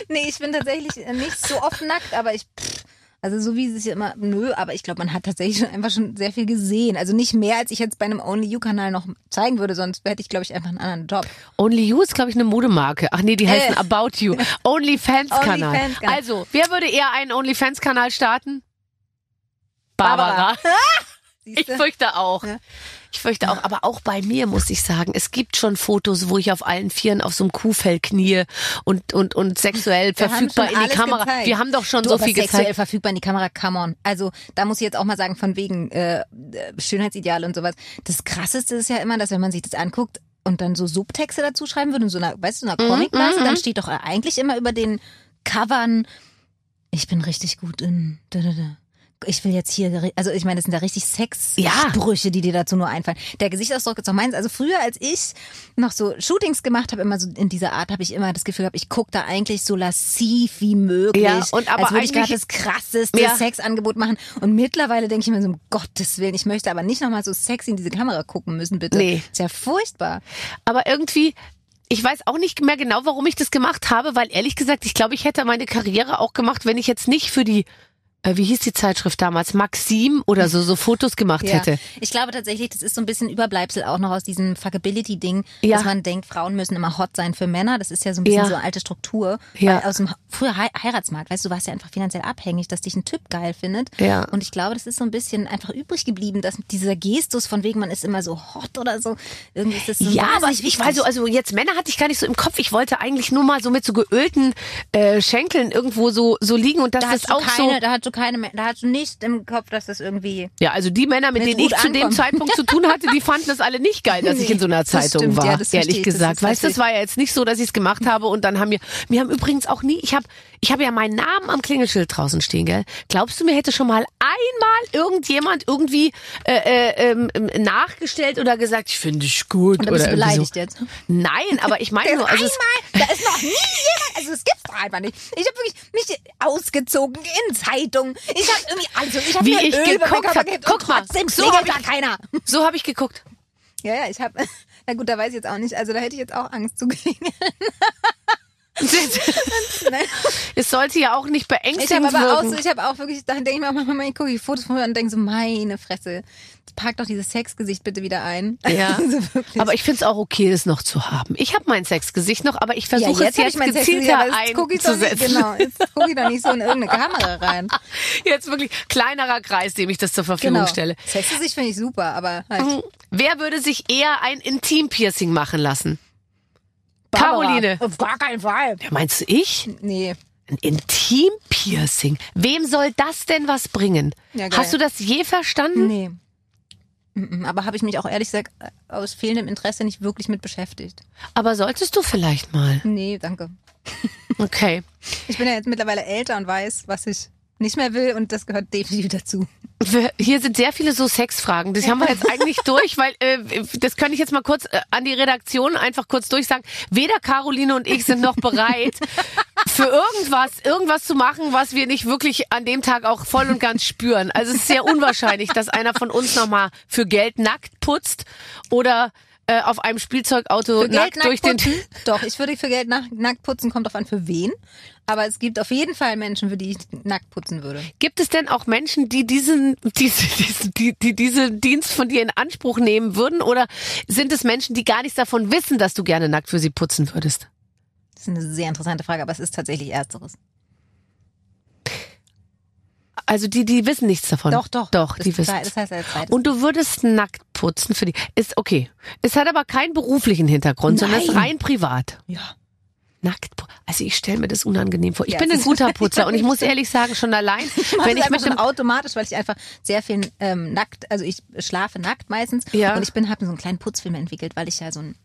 Nee, ich bin tatsächlich nicht so oft nackt, aber ich. Pff, also so wie es ja immer, nö, aber ich glaube, man hat tatsächlich schon einfach schon sehr viel gesehen. Also nicht mehr, als ich jetzt bei einem Only You-Kanal noch zeigen würde, sonst hätte ich, glaube ich, einfach einen anderen Job. Only You ist, glaube ich, eine Modemarke. Ach nee, die heißen Äh. About You. OnlyFans-Kanal. OnlyFans-Kanal. Also, wer würde eher einen OnlyFans-Kanal starten? Barbara. Ich Siehste? fürchte auch. Ja. Ich fürchte auch, aber auch bei mir muss ich sagen, es gibt schon Fotos, wo ich auf allen Vieren auf so einem Kuhfell knie und, und, und sexuell Wir verfügbar in die Kamera. gezeigt. Wir haben doch schon Du, so viel sexuell gezeigt. verfügbar in die Kamera, come on. Also da muss ich jetzt auch mal sagen, von wegen äh, äh, Schönheitsideale und sowas. Das Krasseste ist ja immer, dass wenn man sich das anguckt und dann so Subtexte dazu schreiben würde, in so einer, weißt du, Mhm, in einer Comicblase, dann steht doch eigentlich immer über den Covern, ich bin richtig gut in, da, da, da. Ich will jetzt hier, also ich meine, das sind ja richtig Ja. Sexsprüche, die dir dazu nur einfallen. Der Gesichtsausdruck ist auch meins. Also früher, als ich noch so Shootings gemacht habe, immer so in dieser Art, habe ich immer das Gefühl gehabt, ich gucke da eigentlich so lassiv wie möglich. Ja, und aber als würde ich gerade das krasseste Ja. Sexangebot machen. Und mittlerweile denke ich mir so, um Gottes Willen, ich möchte aber nicht nochmal so sexy in diese Kamera gucken müssen, bitte. Nee. Ist ja furchtbar. Aber irgendwie, ich weiß auch nicht mehr genau, warum ich das gemacht habe, weil ehrlich gesagt, ich glaube, ich hätte meine Karriere auch gemacht, wenn ich jetzt nicht für die wie hieß die Zeitschrift damals, Maxim oder so, so Fotos gemacht Ja. hätte. Ich glaube tatsächlich, das ist so ein bisschen Überbleibsel auch noch aus diesem Fuckability-Ding, Ja. dass man denkt, Frauen müssen immer hot sein für Männer. Das ist ja so ein bisschen Ja. so eine alte Struktur. Ja. Weil aus dem früher Hei- Heiratsmarkt, weißt du, du warst ja einfach finanziell abhängig, dass dich ein Typ geil findet. Ja. Und ich glaube, das ist so ein bisschen einfach übrig geblieben, dass dieser Gestus von wegen, man ist immer so hot oder so. Irgendwie ist das so Ja, aber ich war wichtig. so, also jetzt Männer hatte ich gar nicht so im Kopf. Ich wollte eigentlich nur mal so mit so geölten äh, Schenkeln irgendwo so so liegen und das da ist auch keine, so. da hast du keine, da hast du nicht im Kopf, dass das irgendwie Ja, also die Männer, mit denen ich gut zu dem ankommt. Zeitpunkt zu tun hatte, die fanden das alle nicht geil, dass ich Nee, in so einer Zeitung stimmt, war. ja, ehrlich ich, gesagt, weißt du, das war ja jetzt nicht so, dass ich es gemacht habe und dann haben wir, mir haben übrigens auch nie, ich habe, ich habe ja meinen Namen am Klingelschild draußen stehen, gell? Glaubst du, mir hätte schon mal einmal irgendjemand irgendwie äh, äh, ähm, nachgestellt oder gesagt, ich finde dich gut und da oder bist du beleidigt so. jetzt. Nein, aber ich meine nur, also es, Einmal, da ist noch nie jemand, also es gibt's doch einfach nicht. Ich habe wirklich mich ausgezogen in Zeitungen. Ich habe irgendwie, also ich habe mir ich Öl geguckt hab. Guck mal, so klingelt hab da keiner. so habe ich geguckt. Ja, ja, ich habe, na gut, da weiß ich jetzt auch nicht, also da hätte ich jetzt auch Angst zu klingeln. Es sollte ja auch nicht Ich beängstigend aber auch wirken. so, ich habe auch wirklich, da denke ich mir auch manchmal, ich gucke die Fotos von mir und denke so, meine Fresse, pack doch dieses Sexgesicht bitte wieder ein. Ja. Also. Aber ich finde es auch okay, das noch zu haben. Ich habe mein Sexgesicht noch, aber ich ja, versuche jetzt es jetzt ich gezielter aber jetzt ich nicht, einzusetzen. genau, jetzt gucke ich doch nicht so in irgendeine Kamera rein. Jetzt wirklich kleinerer Kreis, dem ich das zur Verfügung Genau. stelle. Sexgesicht finde ich super, aber halt. Wer würde sich eher ein Intimpiercing machen lassen? Barbara. Caroline. Auf gar keinen Fall. Ja, meinst du ich? Nee. Ein Intimpiercing. Wem soll das denn was bringen? Ja. Hast du das je verstanden? Nee. Aber habe ich mich auch ehrlich gesagt äh, aus fehlendem Interesse nicht wirklich mit beschäftigt. Aber solltest du vielleicht mal. Nee, danke. Okay. Ich bin ja jetzt mittlerweile älter und weiß, was ich nicht mehr will und das gehört definitiv dazu. Hier sind sehr viele so Sexfragen. Das haben wir jetzt eigentlich durch, weil äh, das könnte ich jetzt mal kurz äh, an die Redaktion einfach kurz durchsagen. Weder Caroline und ich sind noch bereit, für irgendwas, irgendwas zu machen, was wir nicht wirklich an dem Tag auch voll und ganz spüren. Also es ist sehr unwahrscheinlich, dass einer von uns nochmal für Geld nackt putzt oder äh, auf einem Spielzeugauto nackt Geld durch nackt den putzen? Doch, ich würde für Geld nach, nackt putzen, kommt drauf an für wen. Aber es gibt auf jeden Fall Menschen, für die ich nackt putzen würde. Gibt es denn auch Menschen, die diesen, diese, diesen, die, die diesen Dienst von dir in Anspruch nehmen würden? Oder sind es Menschen, die gar nichts davon wissen, dass du gerne nackt für sie putzen würdest? Das ist eine sehr interessante Frage, aber es ist tatsächlich Ersteres. Also die, die wissen nichts davon. Doch, doch. Doch, das, die wissen. Das heißt als zweites. Und du würdest nackt putzen für die. Ist okay. Es hat aber keinen beruflichen Hintergrund, sondern es ist Nein. rein privat. ja. Nackt. Also ich stelle mir das unangenehm vor. Ich Ja, bin ein guter Putzer und ich muss ehrlich sagen, schon allein, Mach wenn das ich mit dem automatisch, weil ich einfach sehr viel ähm, nackt, also ich schlafe nackt meistens Ja. und ich bin habe so einen kleinen Putzfilm entwickelt, weil ich ja so einen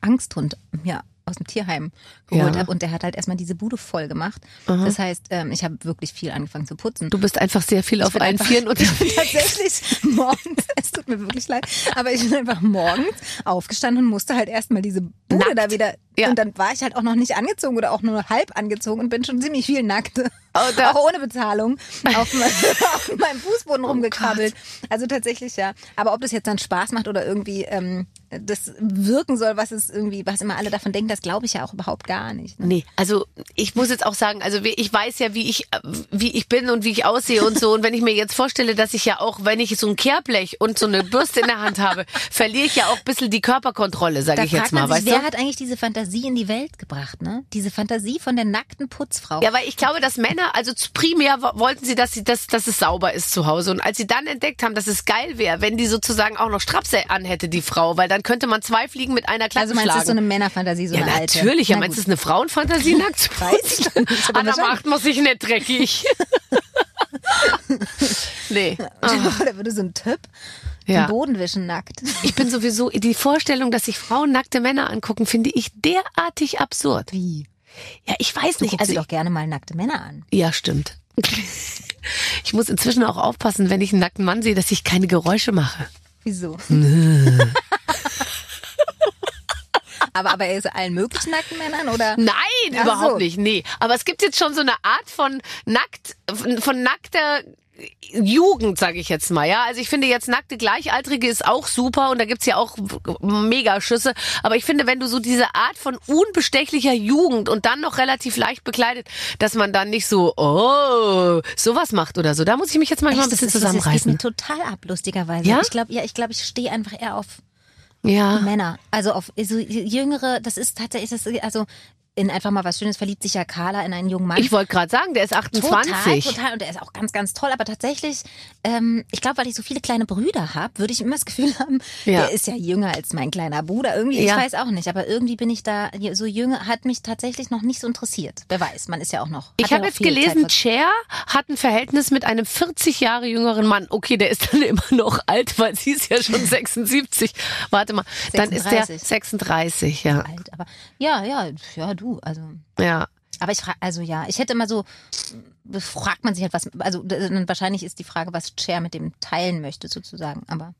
Angsthund mir aus dem Tierheim geholt Ja. habe und der hat halt erstmal diese Bude voll gemacht. Das heißt, ähm, ich habe wirklich viel angefangen zu putzen. du bist einfach sehr viel auf bin allen Vieren und tatsächlich morgens, es tut mir wirklich leid, aber ich bin einfach morgens aufgestanden und musste halt erstmal diese Bude Nackt. da wieder. Ja. Und dann war ich halt auch noch nicht angezogen oder auch nur halb angezogen und bin schon ziemlich viel nackt. Oh, auch ohne Bezahlung auf, me- auf meinem Fußboden Oh rumgekrabbelt. also tatsächlich ja. Aber ob das jetzt dann Spaß macht oder irgendwie ähm, das wirken soll, was es irgendwie, was immer alle davon denken, das glaube ich ja auch überhaupt gar nicht. Ne? Nee, also ich muss jetzt auch sagen, also ich weiß ja, wie ich wie ich bin und wie ich aussehe und so und wenn ich mir jetzt vorstelle, dass ich ja auch, wenn ich so ein Kehrblech und so eine Bürste in der Hand habe, verliere ich ja auch ein bisschen die Körperkontrolle, sage ich jetzt mal, sich, weißt wer du? hat eigentlich diese Fantasie in die Welt gebracht, ne? Diese Fantasie von der nackten Putzfrau. Ja, weil ich glaube, dass Männer, also primär wo- wollten sie, dass sie, dass, dass es sauber ist zu Hause. Und als sie dann entdeckt haben, dass es geil wäre, wenn die sozusagen auch noch Strapse anhätte, die Frau, weil dann könnte man zwei Fliegen mit einer Klappe Also meinst du, das ist so schlagen. eine Männerfantasie, so ja, eine alte? natürlich. Ja, meinst du, es eine Frauenfantasie, nackt zu putzen? wahrscheinlich. macht man sich nicht dreckig. nee. Vor, da würde so ein Typ Ja. den Boden wischen nackt. Ich bin sowieso, die Vorstellung, dass sich Frauen nackte Männer angucken, finde ich derartig absurd. Wie? Ja, ich weiß Du nicht. guckst Also, dir doch gerne mal nackte Männer an. ja, stimmt. Ich muss inzwischen auch aufpassen, wenn ich einen nackten Mann sehe, dass ich keine Geräusche mache. Wieso? aber, aber er ist allen möglichen nackten Männern oder? Nein, Ach überhaupt so. nicht. Nee, aber es gibt jetzt schon so eine Art von nackt von nackter Jugend, sage ich jetzt mal, ja. Also ich finde jetzt nackte Gleichaltrige ist auch super und da gibt's ja auch Megaschüsse. Aber ich finde, wenn du so diese Art von unbestechlicher Jugend und dann noch relativ leicht bekleidet, dass man dann nicht so, oh, sowas macht oder so. Da muss ich mich jetzt manchmal Echt, ein bisschen das ist- Das zusammenreißen. geht mir total ab, lustigerweise. Ja? Ich glaube, ja, ich glaube, ich stehe einfach eher auf Ja. Männer. Also auf so jüngere, das ist tatsächlich, also in einfach mal was Schönes verliebt sich ja Carla in einen jungen Mann. Ich wollte gerade sagen, der ist 28. Total, total. Und der ist auch ganz, ganz toll. Aber tatsächlich, ähm, ich glaube, weil ich so viele kleine Brüder habe, würde ich immer das Gefühl haben, Ja. der ist ja jünger als mein kleiner Bruder. Irgendwie, Ja. ich weiß auch nicht. Aber irgendwie bin ich da, so jünger, hat mich tatsächlich noch nicht so interessiert. Wer weiß, man ist ja auch noch. Ich ja habe noch jetzt gelesen, Cher hat ein Verhältnis mit einem 40 Jahre jüngeren Mann. Okay, der ist dann immer noch alt, weil sie ist ja schon 76. Warte mal, dann ist der 36. 36, ja. alt. Aber ja, ja, ja, du, also. Ja. Aber ich frage, also ja, ich hätte immer so, fragt man sich halt was, also wahrscheinlich ist die Frage, was Cher mit dem teilen möchte sozusagen, aber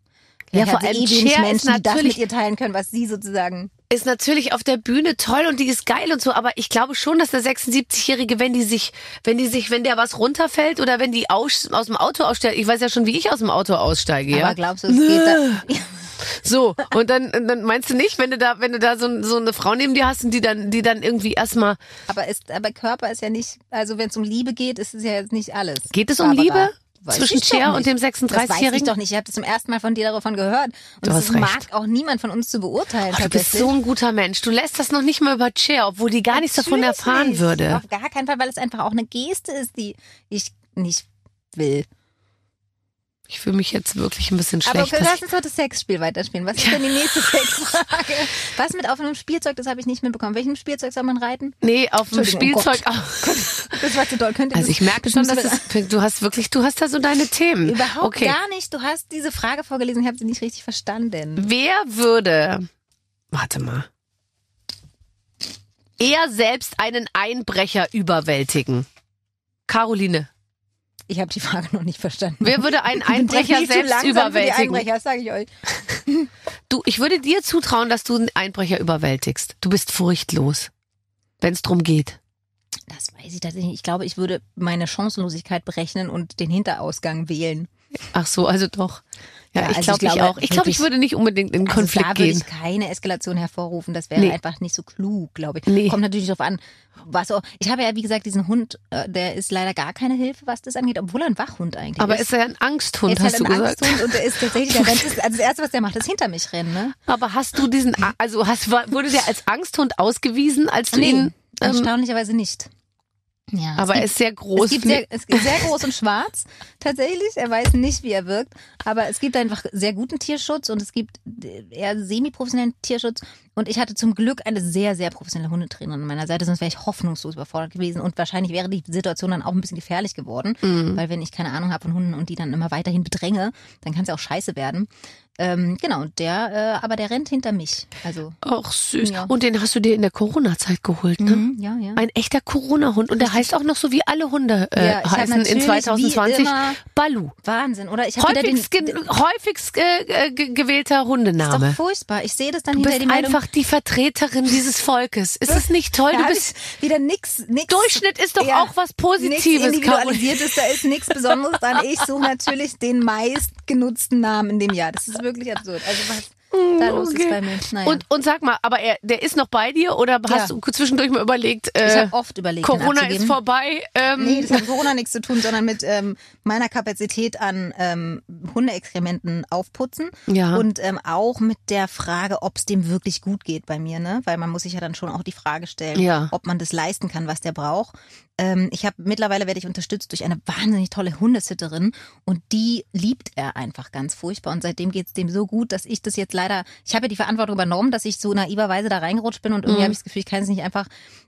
Ja, vor allem eh wenig Cher ist Menschen, die das natürlich- mit ihr teilen können, was sie sozusagen. Ist natürlich auf der Bühne toll und die ist geil und so, aber ich glaube schon, dass der 76-Jährige, wenn die sich, wenn die sich, wenn der was runterfällt oder wenn die aus, aus dem Auto aussteigt, ich weiß ja schon, wie ich aus dem Auto aussteige, ja. Aber glaubst du, es geht da? So, und dann, dann meinst du nicht, wenn du da, wenn du da so, so eine Frau neben dir hast und die dann, die dann irgendwie erstmal, Aber ist, aber Körper ist ja nicht, also wenn es um Liebe geht, ist es ja jetzt nicht alles. Geht es um Barbara. Liebe Weiß zwischen Cher und dem Das weiß ich 36-Jährigen? doch nicht. Ich habe das zum ersten Mal von dir davon gehört. Und Du das mag auch niemand von uns zu beurteilen. Oh, du bist so ein guter Mensch. Du lässt das noch nicht mal über Cher, obwohl die gar nichts davon Natürlich erfahren nicht. würde. Auf gar keinen Fall, weil es einfach auch eine Geste ist, die ich nicht will. Ich fühle mich jetzt wirklich ein bisschen Aber schlecht. dass lass uns doch das Sexspiel weiterspielen. Was ist denn die nächste Sexfrage? Was mit auf einem Spielzeug? Das habe ich nicht mitbekommen. Welchem Spielzeug soll man reiten? nee, auf Entschuldigung, oh Spielzeug. Das war zu doll. Könnt ihr Also ich merke schon, dass es, du hast wirklich, du hast da so deine Themen. Überhaupt okay. gar nicht. Du hast diese Frage vorgelesen, ich habe sie nicht richtig verstanden. Wer würde, warte mal, eher selbst einen Einbrecher überwältigen? Caroline. Ich habe die Frage noch nicht verstanden. Wer würde einen Einbrecher selbst langsam für die überwältigen? Einbrecher, sage ich euch. Du, ich würde dir zutrauen, dass du einen Einbrecher überwältigst. Du bist furchtlos, wenn es drum geht. Das weiß ich tatsächlich nicht. Ich glaube, ich würde meine Chancenlosigkeit berechnen und den Hinterausgang wählen. Ach so, also doch. Ja, Ja, ich, also glaube ich glaube auch. Ich glaube, ich würde nicht unbedingt in den Konflikt also da würde gehen. ich keine Eskalation hervorrufen. Das wäre Nee. einfach nicht so klug, glaube ich. Nee. Kommt natürlich darauf an, was auch. Ich habe ja, wie gesagt, diesen Hund, äh, der ist leider gar keine Hilfe, was das angeht, obwohl er ein Wachhund eigentlich Aber ist. ist er ein Angsthund, er ist hast halt du ein gesagt? Angsthund und der ist tatsächlich, der rennt, also das erste, was der macht, ist hinter mich rennen, ne? Aber hast du diesen, also hast, wurde der als Angsthund ausgewiesen, als du ihn, ähm, erstaunlicherweise nicht. Ja, aber er ist sehr groß. Es sehr, es sehr groß und schwarz, tatsächlich. Er weiß nicht, wie er wirkt. Aber es gibt einfach sehr guten Tierschutz und es gibt eher semi-professionellen Tierschutz. Und ich hatte zum Glück eine sehr, sehr professionelle Hundetrainerin an meiner Seite, sonst wäre ich hoffnungslos überfordert gewesen. Und wahrscheinlich wäre die Situation dann auch ein bisschen gefährlich geworden. Mhm. Weil wenn ich keine Ahnung habe von Hunden und die dann immer weiterhin bedränge, dann kann es ja auch scheiße werden. Ähm, genau, und der, äh, aber der rennt hinter mich. Also, Ach süß. Ja. Und den hast du dir in der Corona-Zeit geholt, ne? mhm, ja, ja. Ein echter Corona-Hund. Und der heißt auch noch so, wie alle Hunde äh, Ja, heißen in natürlich wie 2020. immer- Balu. Wahnsinn, oder? Ich habe wieder den, Häufigst, ge häufigst äh, äh, ge gewählter ist Hundename. doch furchtbar. Ich sehe das dann Du hinter bist Meldung. einfach die Vertreterin dieses Volkes. Ist es nicht toll? Da Du bist wieder nix, nix. Durchschnitt ist doch Ja, auch was Positives. Caroline. individualisiertes, da ist nichts Besonderes dran. Ich suche natürlich den meistgenutzten Namen in dem Jahr. Das ist wirklich absurd. Also was da los ist bei mir. Naja. Und, und sag mal, aber er, der ist noch bei dir oder hast Ja. du zwischendurch mal überlegt, ich äh, habe oft überlegt, Corona ist vorbei? Ähm, Nee, das hat mit Corona nichts zu tun, sondern mit ähm, meiner Kapazität an ähm, Hundeexkrementen aufputzen Ja. und ähm, auch mit der Frage, ob es dem wirklich gut geht bei mir, ne? Weil man muss sich ja dann schon auch die Frage stellen, Ja. ob man das leisten kann, was der braucht. Ähm, ich habe mittlerweile werde ich unterstützt durch eine wahnsinnig tolle Hundesitterin und die liebt er einfach ganz furchtbar und seitdem geht's dem so gut, dass ich das jetzt leider, ich habe ja die Verantwortung übernommen, dass ich so naiverweise da reingerutscht bin und irgendwie Mhm. habe ich das Gefühl, ich kann es nicht einfach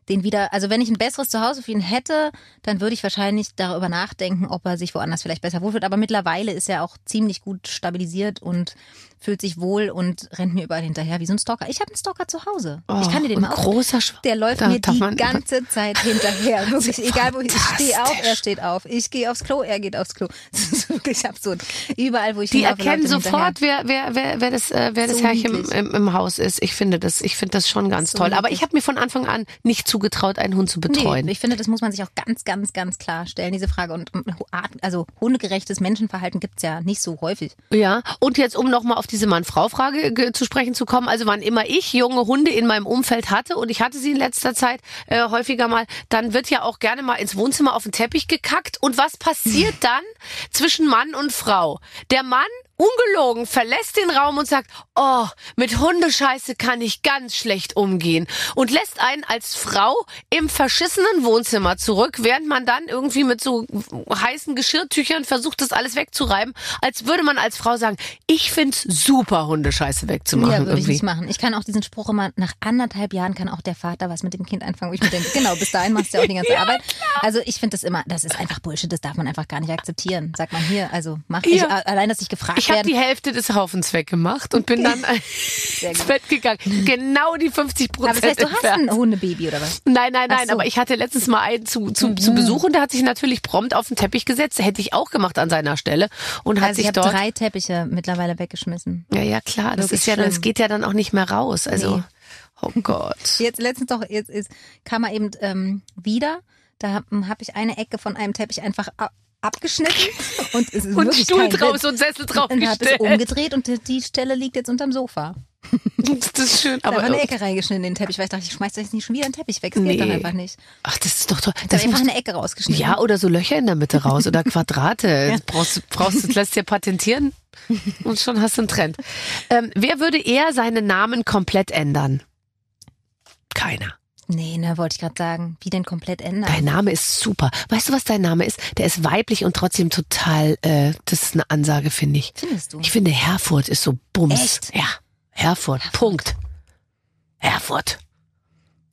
den wieder, also wenn ich ein besseres Zuhause für ihn hätte, dann würde ich wahrscheinlich darüber nachdenken, ob er sich woanders vielleicht besser wohlfühlt. Aber mittlerweile ist er auch ziemlich gut stabilisiert und fühlt sich wohl und rennt mir überall hinterher wie so ein Stalker. Ich habe einen Stalker zu Hause. ich kann dir den Oh, mal auch großer Schw der läuft mir die ganze Zeit hinterher. Wirklich, egal wo ich, ich stehe auf, er steht auf. Ich gehe aufs Klo, er geht aufs Klo. Das ist wirklich absurd. Überall, wo ich Die erkennen er sofort, wer, wer, wer, wer, das, äh, wer wer das So Herrchen im, im, im Haus ist. Ich finde das, ich finde das schon ganz So toll. Aber ich habe mir von Anfang an nicht zugetraut, einen Hund zu betreuen. Nee, ich finde, das muss man sich auch ganz, ganz, ganz klar stellen, diese Frage. Und also hundegerechtes Menschenverhalten gibt's ja nicht so häufig. Ja, und jetzt um nochmal auf diese Mann-Frau-Frage ge- zu sprechen zu kommen, also wann immer ich junge Hunde in meinem Umfeld hatte und ich hatte sie in letzter Zeit äh, häufiger mal, dann wird ja auch gerne mal ins Wohnzimmer auf den Teppich gekackt und was passiert dann zwischen Mann und Frau? Der Mann ungelogen verlässt den Raum und sagt, oh, mit Hundescheiße kann ich ganz schlecht umgehen und lässt einen als Frau im verschissenen Wohnzimmer zurück, während man dann irgendwie mit so heißen Geschirrtüchern versucht, das alles wegzureiben, als würde man als Frau sagen, ich find's super, Hundescheiße wegzumachen ja, würde ich nicht machen. Ich kann auch diesen Spruch immer, nach anderthalb Jahren kann auch der Vater was mit dem Kind anfangen, wo ich mir denke, genau, bis dahin machst du ja auch die ganze Arbeit. Also ich finde das immer, das ist einfach Bullshit, das darf man einfach gar nicht akzeptieren. Sagt man hier, also mach ich, Ja. allein, dass ich gefragt Ich habe werde. die Hälfte des Haufens weggemacht und bin dann ins Bett gegangen. Genau die 50 Aber Prozent das heißt, du hast ein Hundebaby oder was? Nein, nein, nein, so. aber ich hatte letztens mal einen zu, zu, zu Besuch und der hat sich natürlich prompt auf den Teppich gesetzt. Hätte ich auch gemacht an seiner Stelle und hat Also ich sich habe dort. drei Teppiche mittlerweile weggeschmissen. Ja, ja, klar. Das Wirklich ist ja, schlimm. geht ja dann auch nicht mehr raus. Also, Nee. oh Gott. Jetzt letztens doch, jetzt ist, kam er eben ähm, wieder. Da habe hab ich eine Ecke von einem Teppich einfach abgeschnitten und es ist Und wirklich Stuhl draus Witz. und Sessel und habe es umgedreht und die- Stelle liegt jetzt unterm Sofa. Das ist schön. Da Aber, war eine Ecke reingeschnitten in den Teppich, weil ich dachte, ich schmeiß doch jetzt nicht schon wieder einen Teppich weg. Das Nee. geht doch einfach nicht. ach, das ist doch toll. Da Das einfach eine Ecke rausgeschnitten. ja, oder so Löcher in der Mitte raus oder Quadrate. Das Brauchst, du- brauchst, du- lässt dir patentieren und schon hast du einen Trend. Ähm, wer würde eher seinen Namen komplett ändern? Keiner. Nee, ne, wollte ich gerade sagen. Wie denn komplett ändern? Dein Name ist super. Weißt du, was dein Name ist? Der ist weiblich und trotzdem total, äh, das ist eine Ansage, finde ich. Findest du? Ich finde, Herfurt ist so Bums. Echt? Ja. Herfurt. Punkt. Herfurt.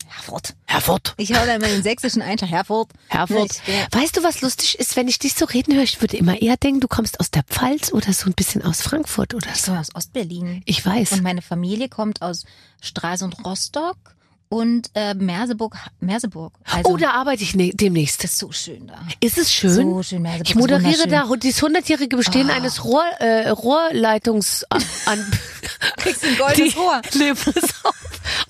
Herford. Herfurt. Ich hau da immer den sächsischen Einschlag. Herford. Ich- Weißt du, was lustig ist, wenn ich dich so reden höre? Ich würde immer eher denken, du kommst aus der Pfalz oder so ein bisschen aus Frankfurt oder Ich so. komme aus Ostberlin. Ich weiß. Und meine Familie kommt aus Stralsund Rostock und äh, Merseburg. Merseburg. Also, oh, da arbeite ich ne demnächst. das ist so schön da. Ist es schön? So schön, Merseburg Ich moderiere da das hundertjährige Bestehen Ah. eines Rohr, äh, Rohrleitungs an, Kriegst ein goldenes Rohr. Nee, pass auf.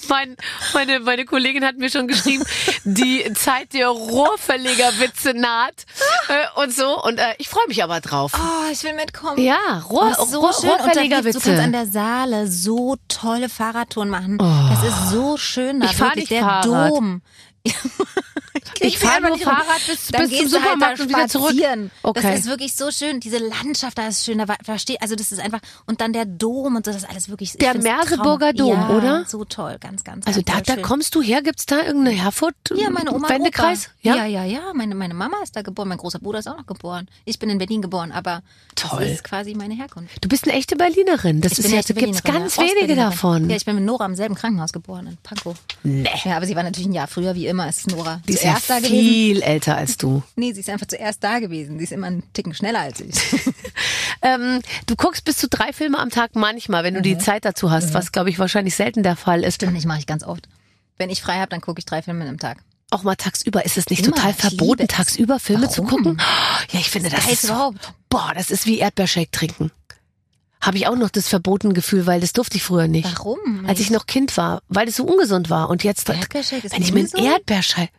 Mein, meine, meine Kollegin hat mir schon geschrieben, die Zeit der Rohrverlegerwitze naht äh, und so. Und äh, ich freue mich aber drauf. Oh, ich will mitkommen. Ja, Rohr, Oh, so Rohr, schön unterwegs. Du kannst an Rohrverlegerwitze. der Saale so tolle Fahrradtouren machen. Das ist so schön da. Ich fahr wirklich. nicht der Fahrrad. Dom. Ich fahre nur Fahrrad bis, Dann bis zum halt Supermarkt da und wieder zurück. Okay. Das ist wirklich so schön. Diese Landschaft da ist schön. Da versteht, also das ist einfach und dann der Dom und so. Das ist alles wirklich. ich Der Merseburger. Dom, ja, oder? So toll, ganz, ganz. Also ganz da, da kommst du her, gibt's da irgendeine Herfurt Ja, meine Oma Wendekreis? Opa. Ja, ja, ja. Meine, meine Mama ist da geboren, mein großer Bruder ist auch noch geboren. Ich bin in Berlin geboren, aber Toll. das ist quasi meine Herkunft. Du bist eine echte Berlinerin. Das Ich ist ja, da gibt's Berlinerin, ganz ja. wenige davon. Ja, ich bin mit Nora im selben Krankenhaus geboren, in Pankow. nee. Ja, aber sie war natürlich ein Jahr früher, wie immer, ist Nora Die ist ja zuerst da gewesen. viel älter als du. Nee, sie ist einfach zuerst da gewesen. Sie ist immer einen Ticken schneller als ich. Ähm, du guckst bis zu drei Filme am Tag manchmal, wenn du Mhm. die Zeit dazu hast, was glaube ich wahrscheinlich selten der Fall ist. Stimmt nicht, mache ich ganz oft. Wenn ich frei habe, dann gucke ich drei Filme am Tag. Auch mal tagsüber. Ist es nicht Immer. total Ich verboten, es. tagsüber Filme zu Warum? gucken? Ja, ich finde, das Geil ist so, überhaupt. boah, das ist wie Erdbeershake trinken. Habe ich auch noch das verbotene Gefühl, weil das durfte ich früher nicht. Warum? Als ich noch Kind war, weil das so ungesund war. Und jetzt, Erdbeershake ist wenn ich mir einen ungesund? Erdbeershake,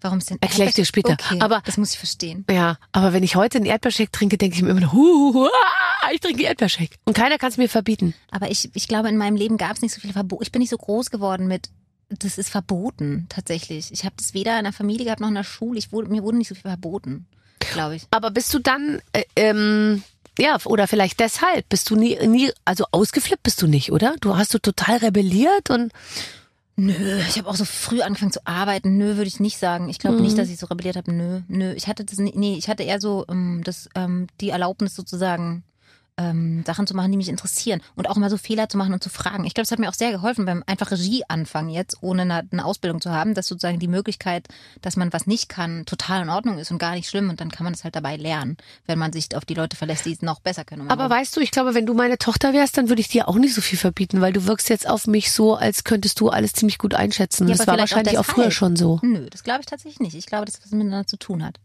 Warum ist denn Erklär ich dir später. Okay, Aber- das muss ich verstehen. ja, aber wenn ich heute einen Erdbeershake trinke, denke ich mir immer noch, hu, hu, ah, ich trinke Erdbeershake. Und keiner kann es mir verbieten. Aber ich, ich glaube, in meinem Leben gab es nicht so viele Verbote. Ich bin nicht so groß geworden mit, das ist verboten, tatsächlich. Ich habe das weder in der Familie gehabt noch in der Schule. Ich wurde, mir wurde nicht so viel verboten, glaube ich. Aber bist du dann, äh, ähm, ja, oder vielleicht deshalb, bist du nie, nie, also ausgeflippt bist du nicht, oder? Du hast du total rebelliert und Nö, ich habe auch so früh angefangen zu arbeiten. Nö, würde ich nicht sagen. Ich glaube Mhm. nicht, dass ich so rebelliert habe. Nö, nö. Ich hatte das nee, ich hatte eher so ähm, das, ähm, die Erlaubnis sozusagen, ähm, Sachen zu machen, die mich interessieren und auch mal so Fehler zu machen und zu fragen. Ich glaube, das hat mir auch sehr geholfen beim einfach Regie anfangen jetzt, ohne eine, eine Ausbildung zu haben, dass sozusagen die Möglichkeit, dass man was nicht kann, total in Ordnung ist und gar nicht schlimm und dann kann man es halt dabei lernen, wenn man sich auf die Leute verlässt, die es noch besser können. Aber weißt du, ich glaube, wenn du meine Tochter wärst, dann würde ich dir auch nicht so viel verbieten, weil du wirkst jetzt auf mich so, als könntest du alles ziemlich gut einschätzen. Ja, das war vielleicht auch wahrscheinlich auch, früher schon so. Nö, das glaube ich tatsächlich nicht. Ich glaube, dass das was miteinander zu tun hat.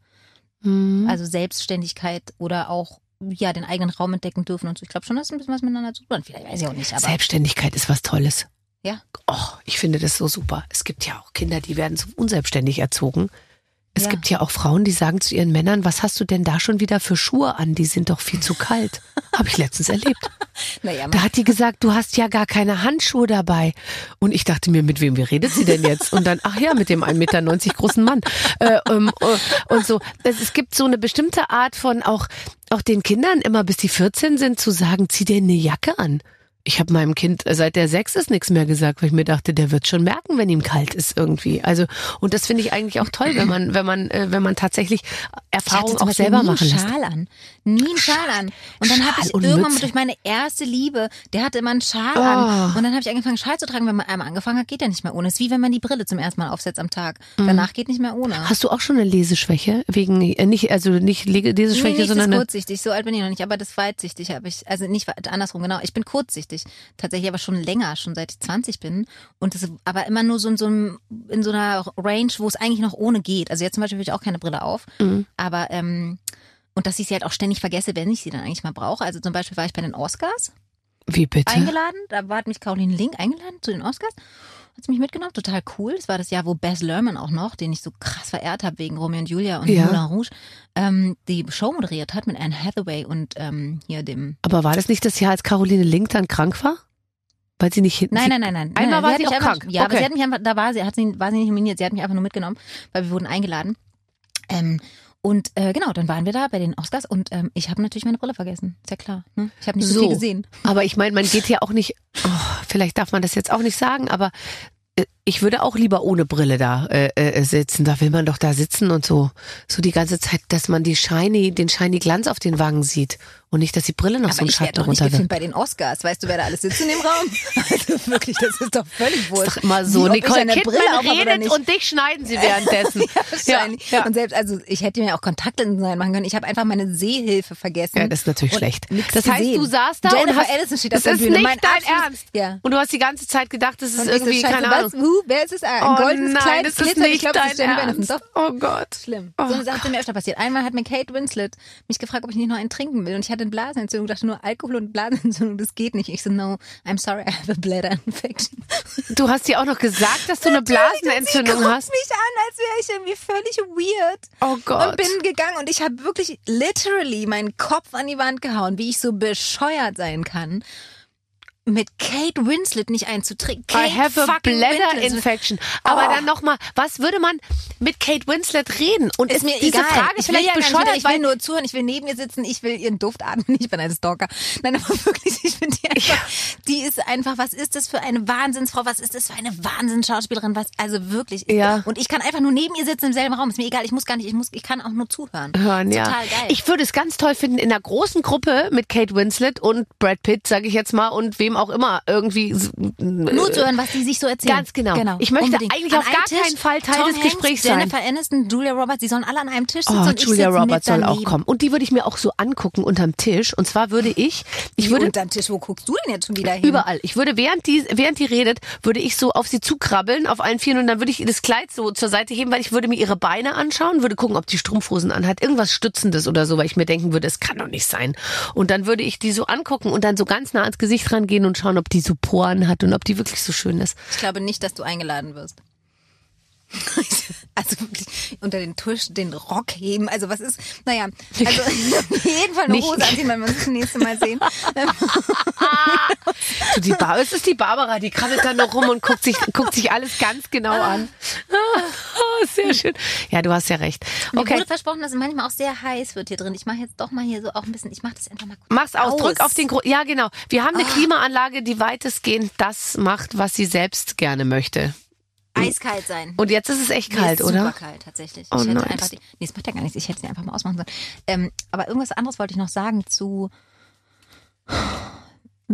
Mhm. Also Selbstständigkeit oder auch ja den eigenen Raum entdecken dürfen und so. Ich glaube schon, dass ein bisschen was miteinander zu tun hat. Vielleicht weiß ich auch nicht, aber Selbstständigkeit ist was Tolles. ja. Oh, ich finde das so super. Es gibt ja auch Kinder, die werden so unselbstständig erzogen. Es Ja. gibt ja auch Frauen, die sagen zu ihren Männern, was hast du denn da schon wieder für Schuhe an? Die sind doch viel zu kalt. Habe ich letztens erlebt. Naja, Da hat die gesagt, du hast ja gar keine Handschuhe dabei. Und ich dachte mir, mit wem wie redet sie denn jetzt? Und dann, ach ja, mit dem 1,90 Meter großen Mann. Äh, ähm, äh, und so. Es, es gibt so eine bestimmte Art von auch, auch den Kindern immer bis die 14 sind zu sagen, zieh dir eine Jacke an. Ich habe meinem Kind äh, seit der sechs ist nichts mehr gesagt, weil ich mir dachte, der wird schon merken, wenn ihm kalt ist irgendwie. Also und das finde ich eigentlich auch toll, wenn man wenn man äh, wenn man tatsächlich Erfahrungen auch selber nie machen einen lässt. Schal an. Nie einen Schal an. Und dann habe ich irgendwann Mütze. durch meine erste Liebe, der hatte immer einen Schal Oh. an. Und dann habe ich angefangen, Schal zu tragen. Wenn man einmal angefangen hat, geht der nicht mehr ohne. Es ist wie wenn man die Brille zum ersten Mal aufsetzt am Tag. Mhm. Danach geht nicht mehr ohne. Hast du auch schon eine Leseschwäche wegen äh, nicht also nicht Le- Nee, Leseschwäche, nicht sondern das kurzsichtig. So alt bin ich noch nicht, aber das weitsichtig habe ich. Also nicht andersrum, genau. Ich bin kurzsichtig. Tatsächlich aber schon länger, schon seit ich 20 bin. Und das aber immer nur so in so, einem, in so einer Range, wo es eigentlich noch ohne geht. Also jetzt zum Beispiel habe ich auch keine Brille auf. Mhm. Aber, ähm, und dass ich sie halt auch ständig vergesse, wenn ich sie dann eigentlich mal brauche. Also zum Beispiel war ich bei den Oscars wie bitte? eingeladen. Da war, hat mich Caroline Link eingeladen zu den Oscars. Hat sie mich mitgenommen, total cool. Das war das Jahr, wo Baz Luhrmann auch noch, den ich so krass verehrt habe wegen Romeo und Julia und Ja. Moulin Rouge, ähm, die Show moderiert hat mit Anne Hathaway und ähm, hier dem. Aber war das nicht das Jahr, als Caroline Link dann krank war? Weil sie nicht hinten. Nein, nein, nein, nein. Einmal nein, war sie mich auch einfach, krank. Ja, aber Okay. sie hat mich einfach, da war sie, hat sie, war sie nicht nominiert, sie hat mich einfach nur mitgenommen, weil wir wurden eingeladen. Ähm, und äh, genau, dann waren wir da bei den Oscars und ähm, ich habe natürlich meine Brille vergessen. Ist ja klar. Ne? Ich habe nicht so. So. viel gesehen. Aber ich meine, man geht ja auch nicht. Oh, vielleicht darf man das jetzt auch nicht sagen, aber äh, ich würde auch lieber ohne Brille da äh, äh, sitzen. Da will man doch da sitzen und so so die ganze Zeit, dass man die shiny, den shiny Glanz auf den Wangen sieht und nicht, dass die Brille noch so Aber ein ich werde Schatten runter wird. bei den Oscars. Weißt du, wer da alles sitzt in dem Raum? Also wirklich, das ist doch völlig wurscht. Ist immer so. Wie, Nicole Kidman redet und dich schneiden sie währenddessen. Wahrscheinlich. Ja, ja. Und selbst, also ich hätte mir auch Kontaktlinsen reinmachen können. Ich habe einfach meine Sehhilfe vergessen. Ja, das ist natürlich und schlecht. Das heißt, gesehen. du saßt da und Jennifer hast, Aniston steht das auf der ist Bühne. nicht mein dein Ernst. Ja. Und du hast die ganze Zeit gedacht, das ist Und so, irgendwie keine? Ahnung. Wer ist es? Ein Oh goldenes nein, Kleid, das ist glitzert. Ich nicht glaube, das ist Aniston. Ernst. Doch. Oh Gott. Schlimm. Oh so eine Sache ist mir öfter passiert. Einmal hat mir Kate Winslet mich gefragt, ob ich nicht noch einen trinken will. Und ich hatte eine Blasenentzündung. Dachte nur, Alkohol und Blasenentzündung, das geht nicht. Ich so, no, I'm sorry, I have a bladder infection. Du hast dir auch noch gesagt, dass du eine Blasenentzündung Sie hast. mich an, als wäre ich irgendwie völlig weird. Oh Gott. Und bin gegangen und ich habe wirklich literally meinen Kopf an die Wand gehauen, wie ich so bescheuert sein kann. Mit Kate Winslet nicht einzutrinken. I have a bladder Winslet. infection. Aber Oh. dann nochmal, was würde man mit Kate Winslet reden? Und Ist ist mir diese egal. Frage ich will vielleicht ja bescheuert, wieder, ich will nur zuhören, ich will neben ihr sitzen, ich will ihren Duft atmen, ich bin eine Stalker. Nein, aber wirklich, ich finde die einfach, die ist einfach, was ist das für eine Wahnsinnsfrau, was ist das für eine Wahnsinnsschauspielerin, was, also wirklich. Ja. Und ich kann einfach nur neben ihr sitzen im selben Raum, ist mir egal, ich muss gar nicht, ich muss, ich kann auch nur zuhören. hören, ja. Total geil. Ich würde es ganz toll finden, in einer großen Gruppe mit Kate Winslet und Brad Pitt, sage ich jetzt mal, und wem auch immer irgendwie. Nur zu hören, was die sich so erzählen. Ganz genau. Ich möchte Unbedingt. eigentlich An auf gar Tisch, keinen Fall Teil Tom des Hanks, Gesprächs sein. Jennifer Aniston, Julia Roberts, die sollen alle an einem Tisch sitzen Oh, und ich Julia mit Roberts soll auch kommen. Und die würde ich mir auch so angucken unterm Tisch. Und zwar würde ich, ich Wie würde unterm Tisch, wo guckst du denn jetzt schon wieder hin? Überall. Ich würde, während die, während die redet, würde ich so auf sie zukrabbeln, auf allen Vieren, und dann würde ich das Kleid so zur Seite heben, weil ich würde mir ihre Beine anschauen, würde gucken, ob die Strumpfhosen anhat, irgendwas Stützendes oder so, weil ich mir denken würde, es kann doch nicht sein. Und dann würde ich die so angucken und dann so ganz nah ans Gesicht rangehen und schauen, ob die so Poren hat und ob die wirklich so schön ist. Ich glaube nicht, dass du eingeladen wirst. Also wirklich unter den Tisch den Rock heben. Also was ist, naja, also auf jeden Fall eine Nicht- Hose anziehen, wenn wir uns das nächste Mal sehen. Du, die Bar es ist die Barbara, die krabbelt dann noch rum und guckt sich, guckt sich alles ganz genau an. Ah, Sehr schön. Ja, du hast ja recht. Mir Okay. wurde versprochen, dass es manchmal auch sehr heiß wird hier drin. Ich mache jetzt doch mal hier so auch ein bisschen, ich mache das einfach mal kurz Mach's aus, aus. drück auf den Gro Ja, genau. Wir haben eine Ah. Klimaanlage, die weitestgehend das macht, was sie selbst gerne möchte. Eiskalt sein. Und jetzt ist es echt kalt, ist oder? Super kalt, tatsächlich. Oh ich hätte nein, einfach die, nee, es macht ja gar nichts. Ich hätte sie einfach mal ausmachen sollen. Ähm, aber irgendwas anderes wollte ich noch sagen zu.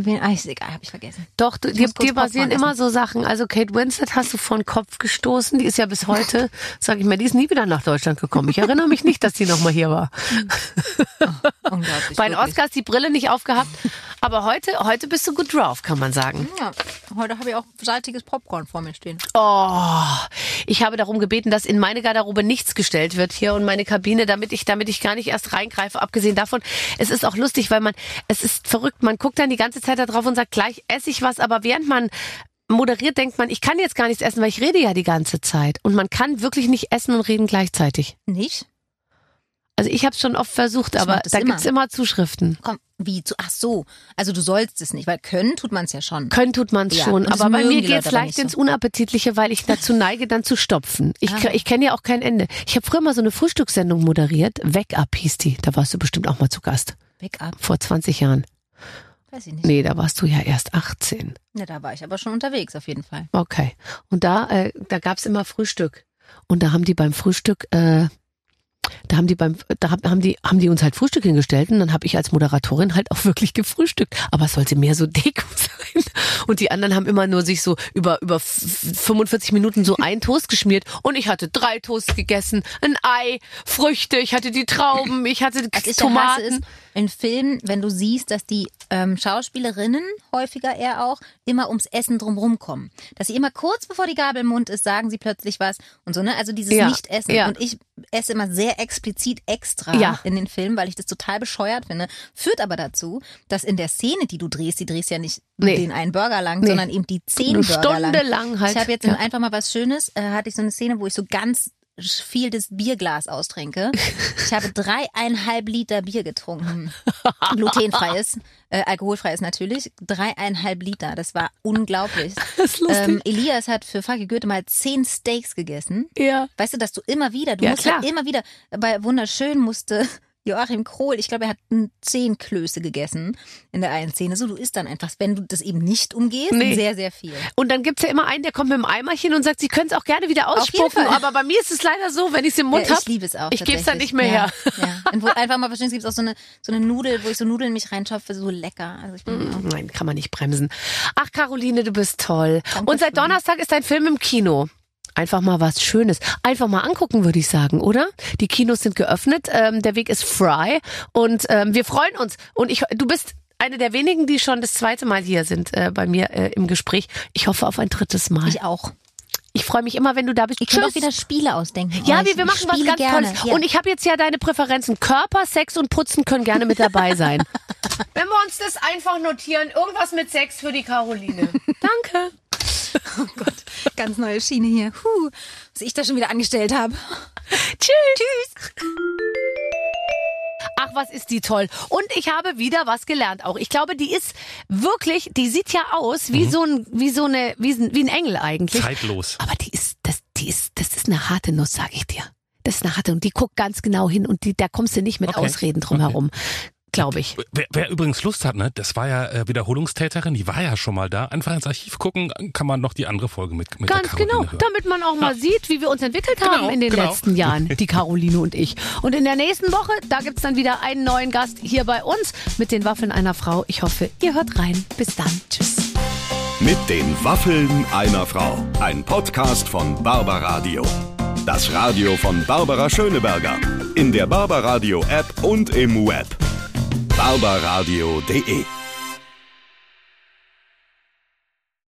Wen, ah, ist egal, habe ich vergessen. Doch, du, Ich dir, dir basieren Popcorn immer so Sachen. Also Kate Winslet hast du vor den Kopf gestoßen. Die ist ja bis heute, sag ich mir, die ist nie wieder nach Deutschland gekommen. Ich erinnere mich nicht, dass die nochmal hier war. Unglaublich. Bei den. Oscars die Brille nicht aufgehabt. Aber heute, heute bist du gut drauf, kann man sagen. Ja, heute habe ich auch salziges Popcorn vor mir stehen. Oh, ich habe darum gebeten, dass in meine Garderobe nichts gestellt wird hier und meine Kabine, damit ich, damit ich gar nicht erst reingreife. Abgesehen davon, es ist auch lustig, weil man, es ist verrückt, man guckt dann die ganze Zeit da drauf und sagt, gleich esse ich was, aber während man moderiert, denkt man, ich kann jetzt gar nichts essen, weil ich rede ja die ganze Zeit. Und man kann wirklich nicht essen und reden gleichzeitig. Nicht? Also ich habe es schon oft versucht, Ich aber da immer. gibt's immer Zuschriften. Komm, wie zu, ach so. Also du sollst es nicht, weil können tut man es ja schon. Können tut man's Ja, schon, aber bei mir Leute aber leicht nicht ins so. Unappetitliche, weil ich dazu neige, dann zu stopfen. Ich, Ah. ich kenne ja auch kein Ende. Ich habe früher mal so eine Frühstückssendung moderiert, Wake Up hieß die. Da warst du bestimmt auch mal zu Gast. Backup, Vor 20 Jahren. weiß ich nicht. Nee, da warst du ja erst 18. Ja, da war ich aber schon unterwegs auf jeden Fall. Okay. Und da, äh, da gab's immer Frühstück. Und da haben die beim Frühstück, äh, da haben die beim, da haben die, haben die uns halt Frühstück hingestellt und dann habe ich als Moderatorin halt auch wirklich gefrühstückt. Aber es sollte mehr so Deko sein. Und die anderen haben immer nur sich so über, über f- 45 Minuten so ein Toast geschmiert und ich hatte drei Toasts gegessen, ein Ei, Früchte, ich hatte die Trauben, ich hatte hasse, Tomaten. In Filmen, wenn du siehst, dass die ähm, Schauspielerinnen, häufiger eher auch, immer ums Essen drumrum kommen. Dass sie immer kurz bevor die Gabel im Mund ist, sagen sie plötzlich was und so, ne? Also dieses Ja, Nicht-Essen. ja. Und ich esse immer sehr explizit extra Ja. in den Filmen, weil ich das total bescheuert finde. Führt aber dazu, dass in der Szene, die du drehst, die drehst ja nicht Nee. den einen Burger lang, Nee. sondern eben die zehn Eine Burger lang. Stunde lang halt. Ich habe jetzt Ja. einfach mal was Schönes, äh, hatte ich so eine Szene, wo ich so ganz viel das Bierglas austrinke. Ich habe dreieinhalb Liter Bier getrunken. Glutenfreies, äh, alkoholfreies natürlich. Dreieinhalb Liter. Das war unglaublich. Das ist lustig. Ähm, Elias hat für Fucky Goethe mal zehn Steaks gegessen. ja. Weißt du, dass du immer wieder, du Ja, musst klar. halt immer wieder, bei Wunderschön musste Joachim Krohl, ich glaube, er hat zehn Klöße gegessen in der einen Szene. So, du isst dann einfach, wenn du das eben nicht umgehst, Nee. sehr, sehr viel. Und dann gibt's ja immer einen, der kommt mit dem Eimerchen und sagt, Sie können es auch gerne wieder ausspucken, aber bei mir ist es leider so, wenn ich es im Mund ja, hab, ich liebe es auch. ich geb's dann tatsächlich. nicht mehr ja, her. Ja. Und wo einfach mal verstehen, es gibt auch so eine, so eine Nudel, wo ich so Nudeln mich reinschopfe, so lecker. Also ich bin auch Nein, kann man nicht bremsen. Ach, Caroline, du bist toll. Danke Und seit. Donnerstag ist dein Film im Kino. Einfach mal was Schönes. Einfach mal angucken, würde ich sagen, oder? Die Kinos sind geöffnet, ähm, der Weg ist frei und ähm, wir freuen uns. Und ich, du bist eine der wenigen, die schon das zweite Mal hier sind äh, bei mir äh, im Gespräch. Ich hoffe auf ein drittes Mal. ich auch. Ich freue mich immer, wenn du da bist. Ich kann auch wieder Spiele ausdenken. Ja, euch. wir, wir machen was ganz gerne. Tolles. Ja. Und ich habe jetzt ja deine Präferenzen. Körper, Sex und Putzen können gerne mit dabei sein. Wenn wir uns das einfach notieren, irgendwas mit Sex für die Caroline. Danke. Ganz neue Schiene hier. Huh, was ich da schon wieder angestellt habe. Tschüss. Tschüss. Ach, was ist die toll. Und ich habe wieder was gelernt auch. Ich glaube, die ist wirklich, die sieht ja aus wie so ein, wie so eine, wie, ein- wie ein Engel eigentlich. Zeitlos. Aber die ist, das, die ist, das ist eine harte Nuss, sag ich dir. Das ist eine harte und die guckt ganz genau hin und die, da kommst du nicht mit Okay. Ausreden drum herum. Glaube ich. Wer, wer übrigens Lust hat, ne, das war ja äh, Wiederholungstäterin, die war ja schon mal da. Einfach ins Archiv gucken, kann man noch die andere Folge mit, mit Ganz genau, hören. damit man auch mal sieht, wie wir uns entwickelt haben Genau, in den genau. letzten Jahren, die Caroline und ich. Und in der nächsten Woche, da gibt's dann wieder einen neuen Gast hier bei uns mit den Waffeln einer Frau. Ich hoffe, ihr hört rein. Bis dann. Tschüss. Mit den Waffeln einer Frau. Ein Podcast von Barbaradio. Das Radio von Barbara Schöneberger. In der Barbaradio App und im Web. barbaradio.de